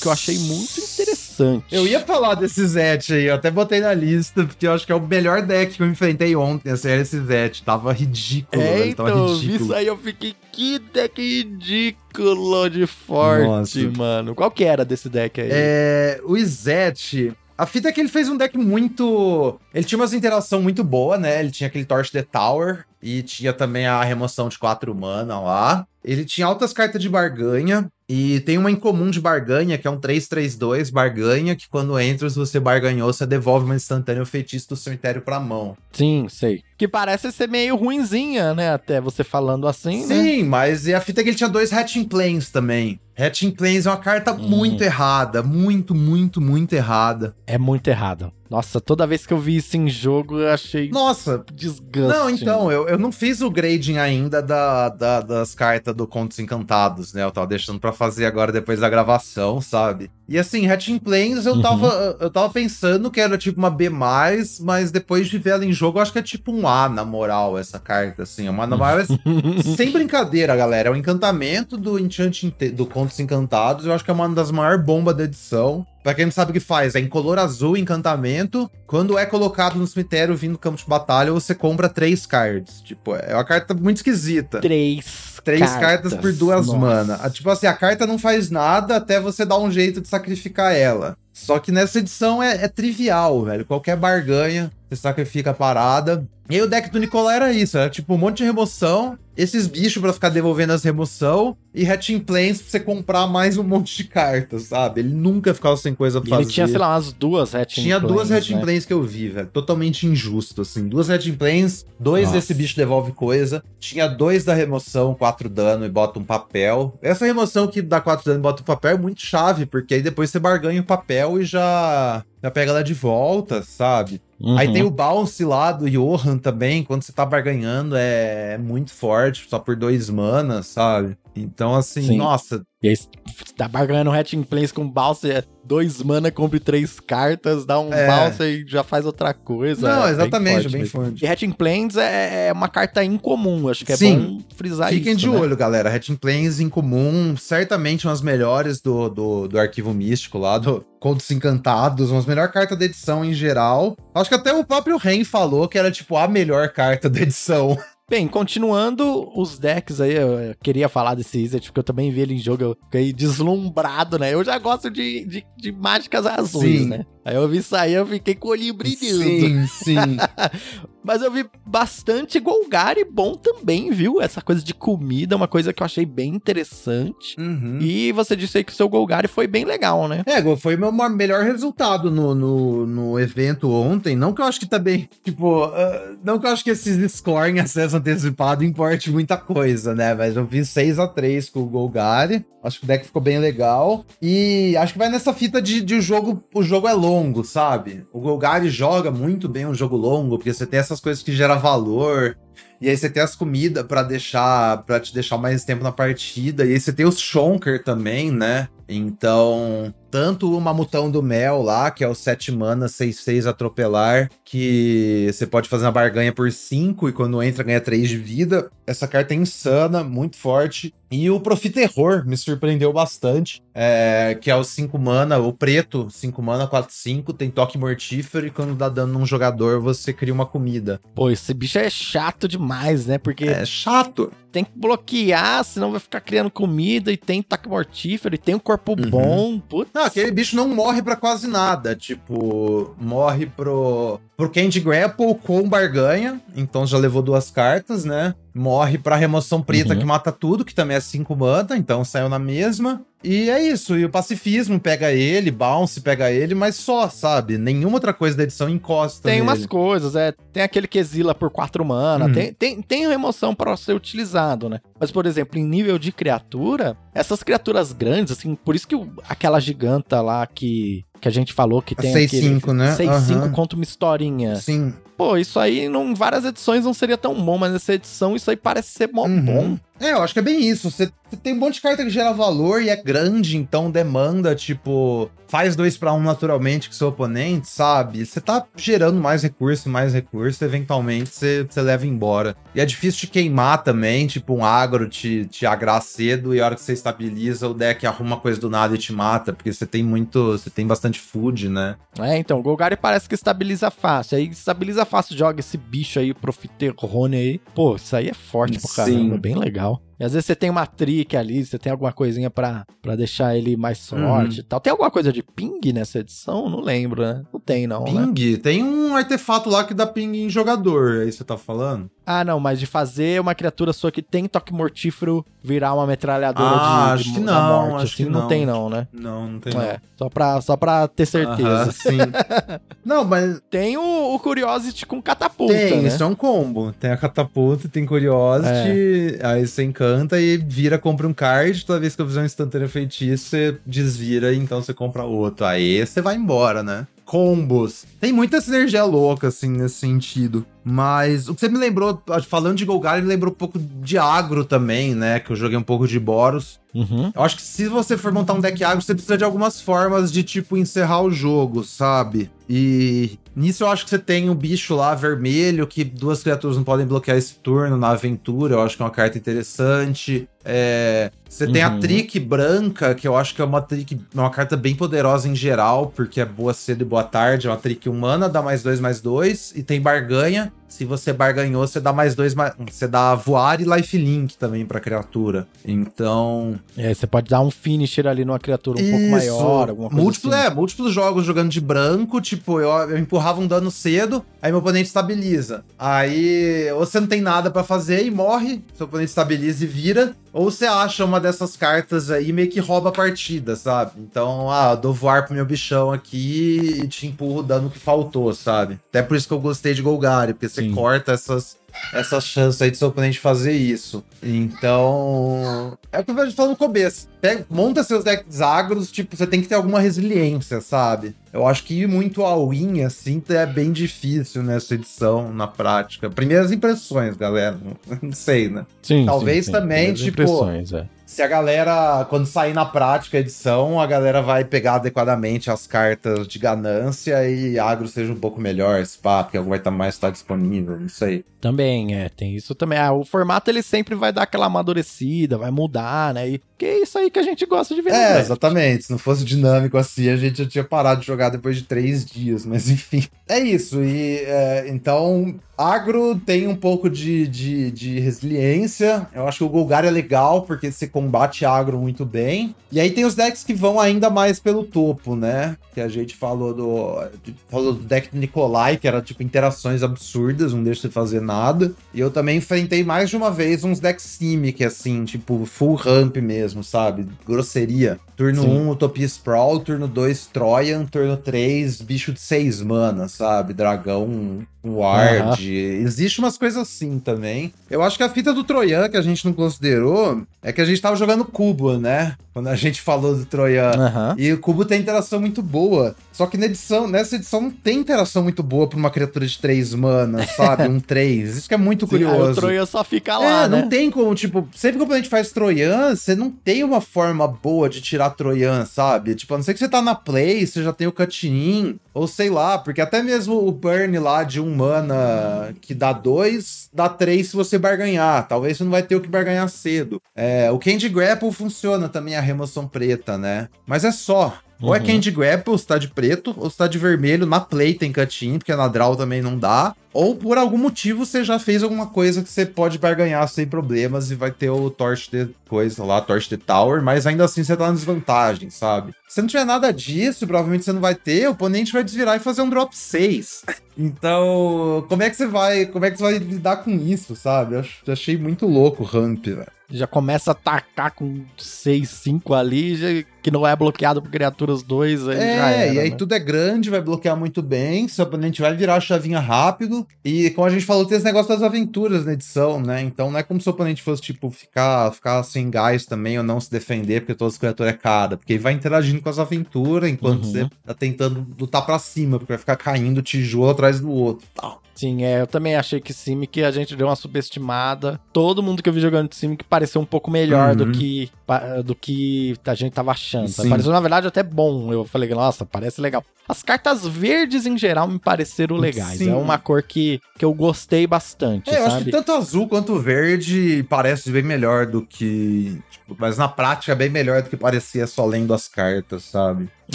que eu achei muito interessante. Eu ia falar desse Zet aí, eu até botei na lista, porque eu acho que é o melhor deck que eu enfrentei ontem, assim, era esse Zet. Tava ridículo, É, velho, tava então, vi ridículo. isso aí, eu fiquei, que deck ridículo de forte, Nossa. mano. Qual que era desse deck aí? É, o Izete. A fita é que ele fez um deck muito. Ele tinha umas interação muito boa, né? Ele tinha aquele Torch the Tower e tinha também a remoção de 4 mana lá. Ele tinha altas cartas de barganha e tem uma incomum de barganha, que é um 3-3-2 barganha, que quando entra, se você barganhou, você devolve uma instantânea feitiço do cemitério pra mão. Sim, sei. Que parece ser meio ruinzinha, né? Até você falando assim, né? Sim, mas e a fita é que ele tinha dois Hatching Planes também. Hatching Planes é uma carta Hum. muito errada. Muito, muito, muito errada. É muito errado. Nossa, toda vez que eu vi isso em jogo, eu achei Nossa, desgaste. Não, então, eu, eu não fiz o grading ainda da, da- das cartas do Contos Encantados, né? Eu tava deixando pra fazer agora depois da gravação, sabe? E assim, Hatching Planes eu Uhum. tava, eu tava pensando que era tipo uma B, mas depois de ver ela em jogo, eu acho que é tipo um A, na moral, essa carta, assim. É uma na maior. [laughs] Sem brincadeira, galera. É o encantamento do Enchant Inte- do Contos Encantados. Eu acho que é uma das maiores bombas da edição. Pra quem não sabe o que faz, é em color azul encantamento. Quando é colocado no cemitério vindo do campo de batalha, você compra três cards. Tipo, é uma carta muito esquisita. Três. Três cartas, por duas Nossa. mana. Ah, Tipo assim, a carta não faz nada até você dar um jeito de sacrificar ela. Só que nessa edição é, é trivial, velho. Qualquer barganha, você sacrifica a parada. E aí o deck do Nicolai era isso, era tipo um monte de remoção, esses bichos pra ficar devolvendo as remoção, e Hatching Planes pra você comprar mais um monte de cartas, sabe? Ele nunca ficava sem coisa pra fazer. ele tinha, sei lá, umas duas Hatching Tinha duas Hatching né? Planes que eu vi, velho. Totalmente injusto, assim. Duas Hatching Planes, dois Nossa. desse bicho devolve coisa. Tinha dois da remoção, quatro dano e bota um papel. Essa remoção que dá quatro dano e bota um papel é muito chave, porque aí depois você barganha o papel e já, já pega ela de volta, sabe? Aí Uhum. tem o bounce lá do Johan também, quando você tá barganhando, é, é muito forte, só por dois manas, sabe? Então, assim, Sim. nossa, E aí, você tá barganhando Hatching Planes com Balsa, é dois mana, compre três cartas, dá um É. Balsa e já faz outra coisa. não, é bem exatamente, forte bem forte. E Hatching Planes é, é uma carta incomum, acho que é Sim. bom frisar Fiquem isso, de né? olho, galera. Hatching Planes em comum, certamente umas melhores do, do, do arquivo místico lá, do Contos Encantados, umas melhores cartas da edição em geral. Acho que até o próprio Ren falou que era tipo a melhor carta da edição. Bem, continuando os decks aí, eu queria falar desse Izzet, porque eu também vi ele em jogo, eu fiquei deslumbrado, né? Eu já gosto de, de, de mágicas azuis, Sim. né? Aí eu vi sair, eu fiquei com o olhinho brilhando. Sim, sim. [laughs] Mas eu vi bastante Golgari bom também, viu? Essa coisa de comida, uma coisa que eu achei bem interessante. Uhum. E você disse aí que o seu Golgari foi bem legal, né? É, foi meu melhor resultado no, no, no evento ontem. Não que eu acho que também, tipo, ah, não que eu acho que esses score em acesso antecipado importe muita coisa, né? Mas eu fiz 6 a 3 com o Golgari. Acho que o deck ficou bem legal. E acho que vai nessa fita de, de o jogo. O jogo é longo, sabe? O Golgari joga muito bem um jogo longo, porque você tem essas coisas que geram valor. E aí você tem as comidas pra deixar, para te deixar mais tempo na partida. E aí você tem os Shonker também, né? Então, tanto o Mamutão do Mel lá, que é o 7 mana, 6-6 atropelar, que você pode fazer uma barganha por 5 e quando entra ganha 3 de vida. Essa carta é insana, muito forte. E o Profiterror me surpreendeu bastante, é, que é o 5 mana, o preto, 5 mana, 4-5, tem toque mortífero e quando dá dano num jogador você cria uma comida. Pô, esse bicho é chato demais, né? Porque É chato. Tem que bloquear, senão vai ficar criando comida e tem taque mortífero e tem um corpo Uhum. bom. Putz. Não, aquele bicho não morre pra quase nada. Tipo, morre pro, pro Candy Grapple com barganha. Então já levou duas cartas, né? Morre pra remoção preta Uhum. que mata tudo, que também é 5 mana, então saiu na mesma. E é isso. E o pacifismo pega ele, bounce pega ele, mas só, sabe? Nenhuma outra coisa da edição encosta. Tem nele. umas coisas, é. Tem aquele que exila por quatro mana, Uhum. tem, tem, tem remoção para ser utilizado, né? Mas, por exemplo, em nível de criatura, essas criaturas grandes, assim, por isso que o- aquela giganta lá que, que a gente falou que tem 6-5, né? 6-5 Aham. conta uma historinha. Sim. Pô, isso aí em várias edições não seria tão bom, mas nessa edição isso aí parece ser mó Uhum. bom. É, eu acho que é bem isso. Você tem um monte de carta que gera valor e é grande, então demanda, tipo, faz dois para um naturalmente com seu oponente, sabe? Você tá gerando mais recurso, mais recurso, eventualmente você, você leva embora. E é difícil de queimar também, tipo, um agro te, te agrar cedo e a hora que você estabiliza, o deck arruma coisa do nada e te mata, porque você tem muito, você tem bastante food, né? É, então, o Golgari parece que estabiliza fácil. Aí estabiliza fácil, joga esse bicho aí, Profiterone aí. Pô, isso aí é forte pro caramba, bem legal. E às vezes você tem uma trick ali, você tem alguma coisinha pra, pra deixar ele mais sorte uhum. e tal. Tem alguma coisa de ping nessa edição? Não lembro, né? Não tem, não. Né? Ping? Né? Tem um artefato lá que dá ping em jogador, aí você tá falando? Ah, não, mas de fazer uma criatura sua que tem toque mortífero virar uma metralhadora ah, de, acho de, que não, morte, acho assim, que não. não tem não, né? Não, não tem é, não. Só pra, só pra ter certeza. Uh -huh, sim. [laughs] não, mas... Tem o, o Curiosity com catapulta, Tem, né? isso é um combo. Tem a catapulta, tem Curiosity, é. aí você encanta e vira, compra um card, toda vez que eu fizer um instantâneo feitiço, você desvira e então você compra outro. Aí você vai embora, né? combos. Tem muita sinergia louca, assim, nesse sentido. Mas o que você me lembrou, falando de Golgari, me lembrou um pouco de agro também, né? Que eu joguei um pouco de Boros. Uhum. Eu acho que se você for montar um deck agro, você precisa de algumas formas de, tipo, encerrar o jogo, sabe? E nisso eu acho que você tem um bicho lá vermelho, que duas criaturas não podem bloquear esse turno na aventura. Eu acho que é uma carta interessante. É, você uhum. tem a uhum. Trick branca, que eu acho que é uma trick, uma carta bem poderosa em geral, porque é boa cedo e boa tarde. É uma trick humana, dá mais dois, mais dois, e tem barganha. Se você barganhou, você dá mais dois, mais... você dá voar e lifelink também pra criatura. Então. É, você pode dar um finisher ali numa criatura um Isso. pouco maior, alguma coisa Múltiplo, assim. É, múltiplos jogos jogando de branco, tipo, eu, eu empurrava um dano cedo, aí meu oponente estabiliza. Aí, ou você não tem nada para fazer e morre, seu oponente estabiliza e vira. Ou você acha uma dessas cartas aí e meio que rouba a partida, sabe? Então, ah, dou voar pro meu bichão aqui e te empurro o dano que faltou, sabe? Até por isso que eu gostei de Golgari, porque você Sim. corta essas essa chance aí do seu oponente fazer isso. Então, é o que eu vejo falando no começo. Pega, monta seus decks agros, tipo, você tem que ter alguma resiliência, sabe? Eu acho que ir muito all-in, assim, é bem difícil nessa edição, na prática. Primeiras impressões, galera. [laughs] Não sei, né? Sim, Talvez sim, sim. também, Primeiras tipo... É se a galera, quando sair na prática a edição, a galera vai pegar adequadamente as cartas de ganância e agro seja um pouco melhor, pá, porque vai estar tá mais tá disponível, não sei. Também, é, tem isso também. Ah, o formato ele sempre vai dar aquela amadurecida, vai mudar, né? E que é isso aí que a gente gosta de ver. É, exatamente. Se não fosse dinâmico assim, a gente já tinha parado de jogar depois de três dias, mas enfim. É isso. E é, então, agro tem um pouco de, de, de, resiliência. Eu acho que o Golgar é legal, porque você combate agro muito bem. E aí tem os decks que vão ainda mais pelo topo, né? Que a gente falou do. Falou do deck do Nikolai, que era tipo interações absurdas, não deixa de fazer nada. E eu também enfrentei mais de uma vez uns decks Simic, assim, tipo, full ramp mesmo, sabe? Grosseria. Turno 1, um, Utopia Sprawl, turno 2, Trojan, turno 3, bicho de 6 mana, sabe? Dragão Ward. Uhum. Existe umas coisas assim também. Eu acho que a fita do Troian que a gente não considerou é que a gente tava jogando cubo, né? Quando a gente falou do Troian. Uhum. E o cubo tem interação muito boa. Só que na edição, nessa edição não tem interação muito boa pra uma criatura de 3 mana, sabe? [laughs] um 3. Isso que é muito Sim, curioso. o Troian só fica lá, é, né? não tem como, tipo, sempre que o oponente faz Troian, você não tem uma forma boa de tirar Troian, sabe? Tipo, a não ser que você tá na play, você já tem o cut-in, ou sei lá, porque até mesmo o burn lá de um mana que dá 2, dá 3 se você barganhar. Talvez você não vai ter o que barganhar cedo. É, o Candy Grapple funciona também a remoção preta, né? Mas é só. Uhum. Ou é uhum. Candy Grapple, se tá de preto, ou se tá de vermelho. Na Play tem cutinho, porque na Draw também não dá. Ou por algum motivo você já fez alguma coisa que você pode barganhar sem problemas e vai ter o Torch de coisa lá, Torch de Tower, mas ainda assim você tá na desvantagem, sabe? Se não tiver nada disso, provavelmente você não vai ter, o oponente vai desvirar e fazer um drop 6. [laughs] Então, como é que você vai, como é que você vai lidar com isso, sabe? Eu achei muito louco o Ramp, velho já começa a atacar com 6, 5 ali, já, que não é bloqueado por criaturas 2, aí é, já era, e aí né? tudo é grande, vai bloquear muito bem, seu oponente vai virar a chavinha rápido, e como a gente falou, tem esse negócio das aventuras na edição, né? Então não é como se o oponente fosse, tipo, ficar, ficar sem gás também, ou não se defender, porque todas as criaturas é cara, porque ele vai interagindo com as aventuras, enquanto uhum. você tá tentando lutar para cima, porque vai ficar caindo tijolo atrás do outro tal. Sim, é, eu também achei que Simic a gente deu uma subestimada. Todo mundo que eu vi jogando de Simic pareceu um pouco melhor do Uhum. que pa- do que a gente tava achando. Sim. Pareceu, na verdade, até bom. Eu falei, nossa, parece legal. As cartas verdes, em geral, me pareceram legais. Sim. É uma cor que, que eu gostei bastante, É, eu acho que tanto azul quanto verde parece bem melhor do que. tipo, mas na prática é bem melhor do que parecia só lendo as cartas, sabe?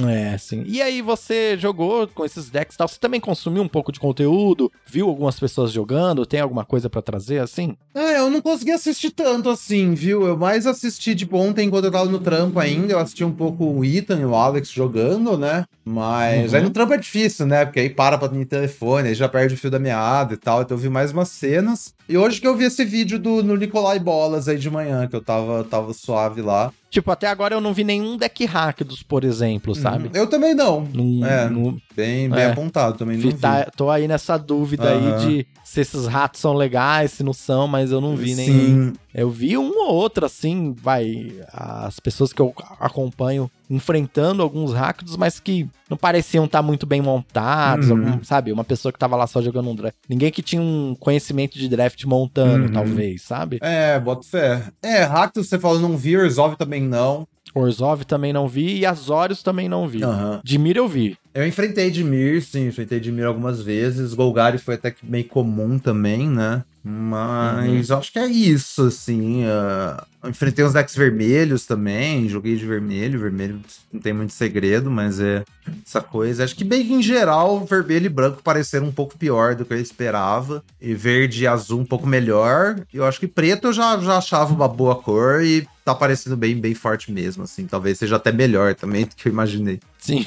É, sim. E aí, você jogou com esses decks e tal? Você também consumiu um pouco de conteúdo? Viu algumas pessoas jogando? Tem alguma coisa pra trazer assim? É, eu não consegui assistir tanto assim, viu? Eu mais assisti, tipo, ontem, quando eu tava no trampo ainda, eu assisti um pouco o Ethan e o Alex jogando, né? Mas Uhum. aí no trampo é difícil, né? Porque aí para pra ter telefone, aí já perde o fio da meada e tal. Então eu vi mais umas cenas. E hoje que eu vi esse vídeo do no Nicolai Bolas aí de manhã, que eu tava, tava suave lá. Tipo, até agora eu não vi nenhum deck hack dos, por exemplo, sabe? Uhum. Eu também não. É. não- Bem, bem É. apontado, também não tá- tô aí nessa dúvida Aham. aí de se esses ratos são legais, se não são, mas eu não vi nenhum. Eu vi um ou outro, assim, vai. As pessoas que eu acompanho enfrentando alguns hackers, mas que não pareciam estar muito bem montados, Uhum. algum- sabe? Uma pessoa que tava lá só jogando um draft. Ninguém que tinha um conhecimento de draft montando, Uhum. talvez, sabe? É, bota fé. É, Ractus você falou não vi, Resolve também não. Orzhov também não vi e Azorius também não vi. Aham. Dimir eu vi. Eu enfrentei Dimir, sim, enfrentei Dimir algumas vezes. Golgari foi até que meio comum também, né? Mas eu acho que é isso, assim. ah, eu enfrentei uns decks vermelhos também, joguei de vermelho. Vermelho não tem muito segredo, mas é essa coisa. Acho que bem que em geral, vermelho e branco pareceram um pouco pior do que eu esperava. E verde e azul um pouco melhor. E eu acho que preto eu já, já achava uma boa cor e tá parecendo bem, bem forte mesmo, assim. Talvez seja até melhor também do que eu imaginei. Sim.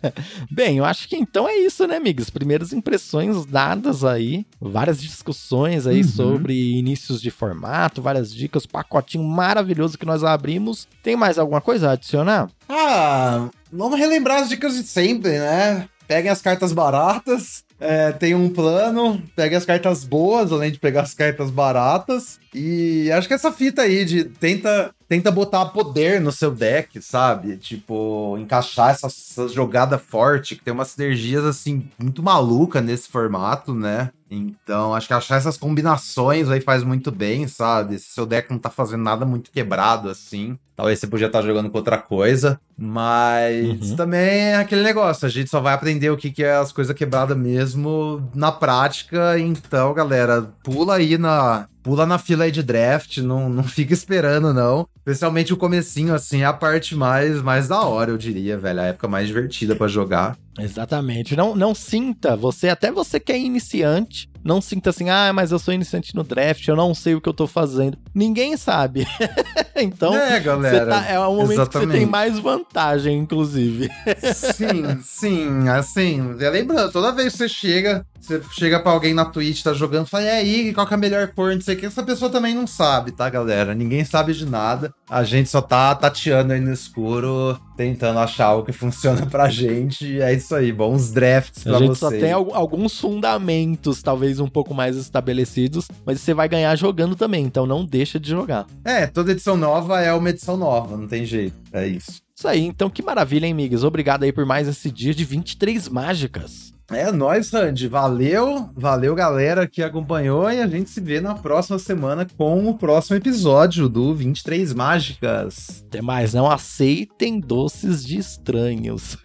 [laughs] Bem, eu acho que então é isso, né, amigos? Primeiras impressões dadas aí, várias discussões aí Uhum. sobre inícios de formato, várias dicas, pacotinho maravilhoso que nós abrimos. Tem mais alguma coisa a adicionar? Ah, vamos relembrar as dicas de sempre, né? Peguem as cartas baratas, é, tem um plano, peguem as cartas boas, além de pegar as cartas baratas. E acho que essa fita aí de tenta, tenta botar poder no seu deck, sabe? Tipo, encaixar essa, essa jogada forte, que tem umas sinergias, assim, muito maluca nesse formato, né? Então, acho que achar essas combinações aí faz muito bem, sabe? Se seu deck não tá fazendo nada muito quebrado, assim, talvez você podia estar jogando com outra coisa. Mas Uhum. também é aquele negócio, a gente só vai aprender o que, que é as coisas quebradas mesmo na prática. Então, galera, pula aí na. Pula na fila de draft, não, não [laughs] fica esperando, não. Especialmente o comecinho, assim, é a parte mais, mais da hora, eu diria, velho. A época mais divertida pra jogar. Exatamente. Não, não sinta, você, até você que é iniciante, não sinta assim, ah, mas eu sou iniciante no draft, eu não sei o que eu tô fazendo. Ninguém sabe. [laughs] então, é, você galera. tá- é o momento que você tem exatamente. mais vantagem, inclusive. Sim, sim, assim, é, lembrando, toda vez que você chega, você chega pra alguém na Twitch, tá jogando, fala, e aí, qual que é a melhor cor, não sei o que, essa pessoa também não sabe, tá, galera? Ninguém sabe de nada, a gente só tá tateando aí no escuro, tentando achar algo que funciona pra [laughs] gente, e é isso aí, bons drafts pra A gente vocês. só tem al- alguns fundamentos, talvez um pouco mais estabelecidos, mas você vai ganhar jogando também, então não deixa de jogar. É, toda edição nova é uma edição nova, não tem jeito, é isso. Isso aí, então que maravilha, hein, amigas? Obrigado aí por mais esse dia de 23 mágicas. É nóis, Randy. Valeu, valeu, galera que acompanhou. E a gente se vê na próxima semana com o próximo episódio do 23 Mágicas. Até mais, não aceitem doces de estranhos.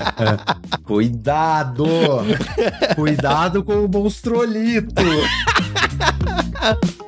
[laughs] Cuidado! Cuidado com o monstrolito! [laughs]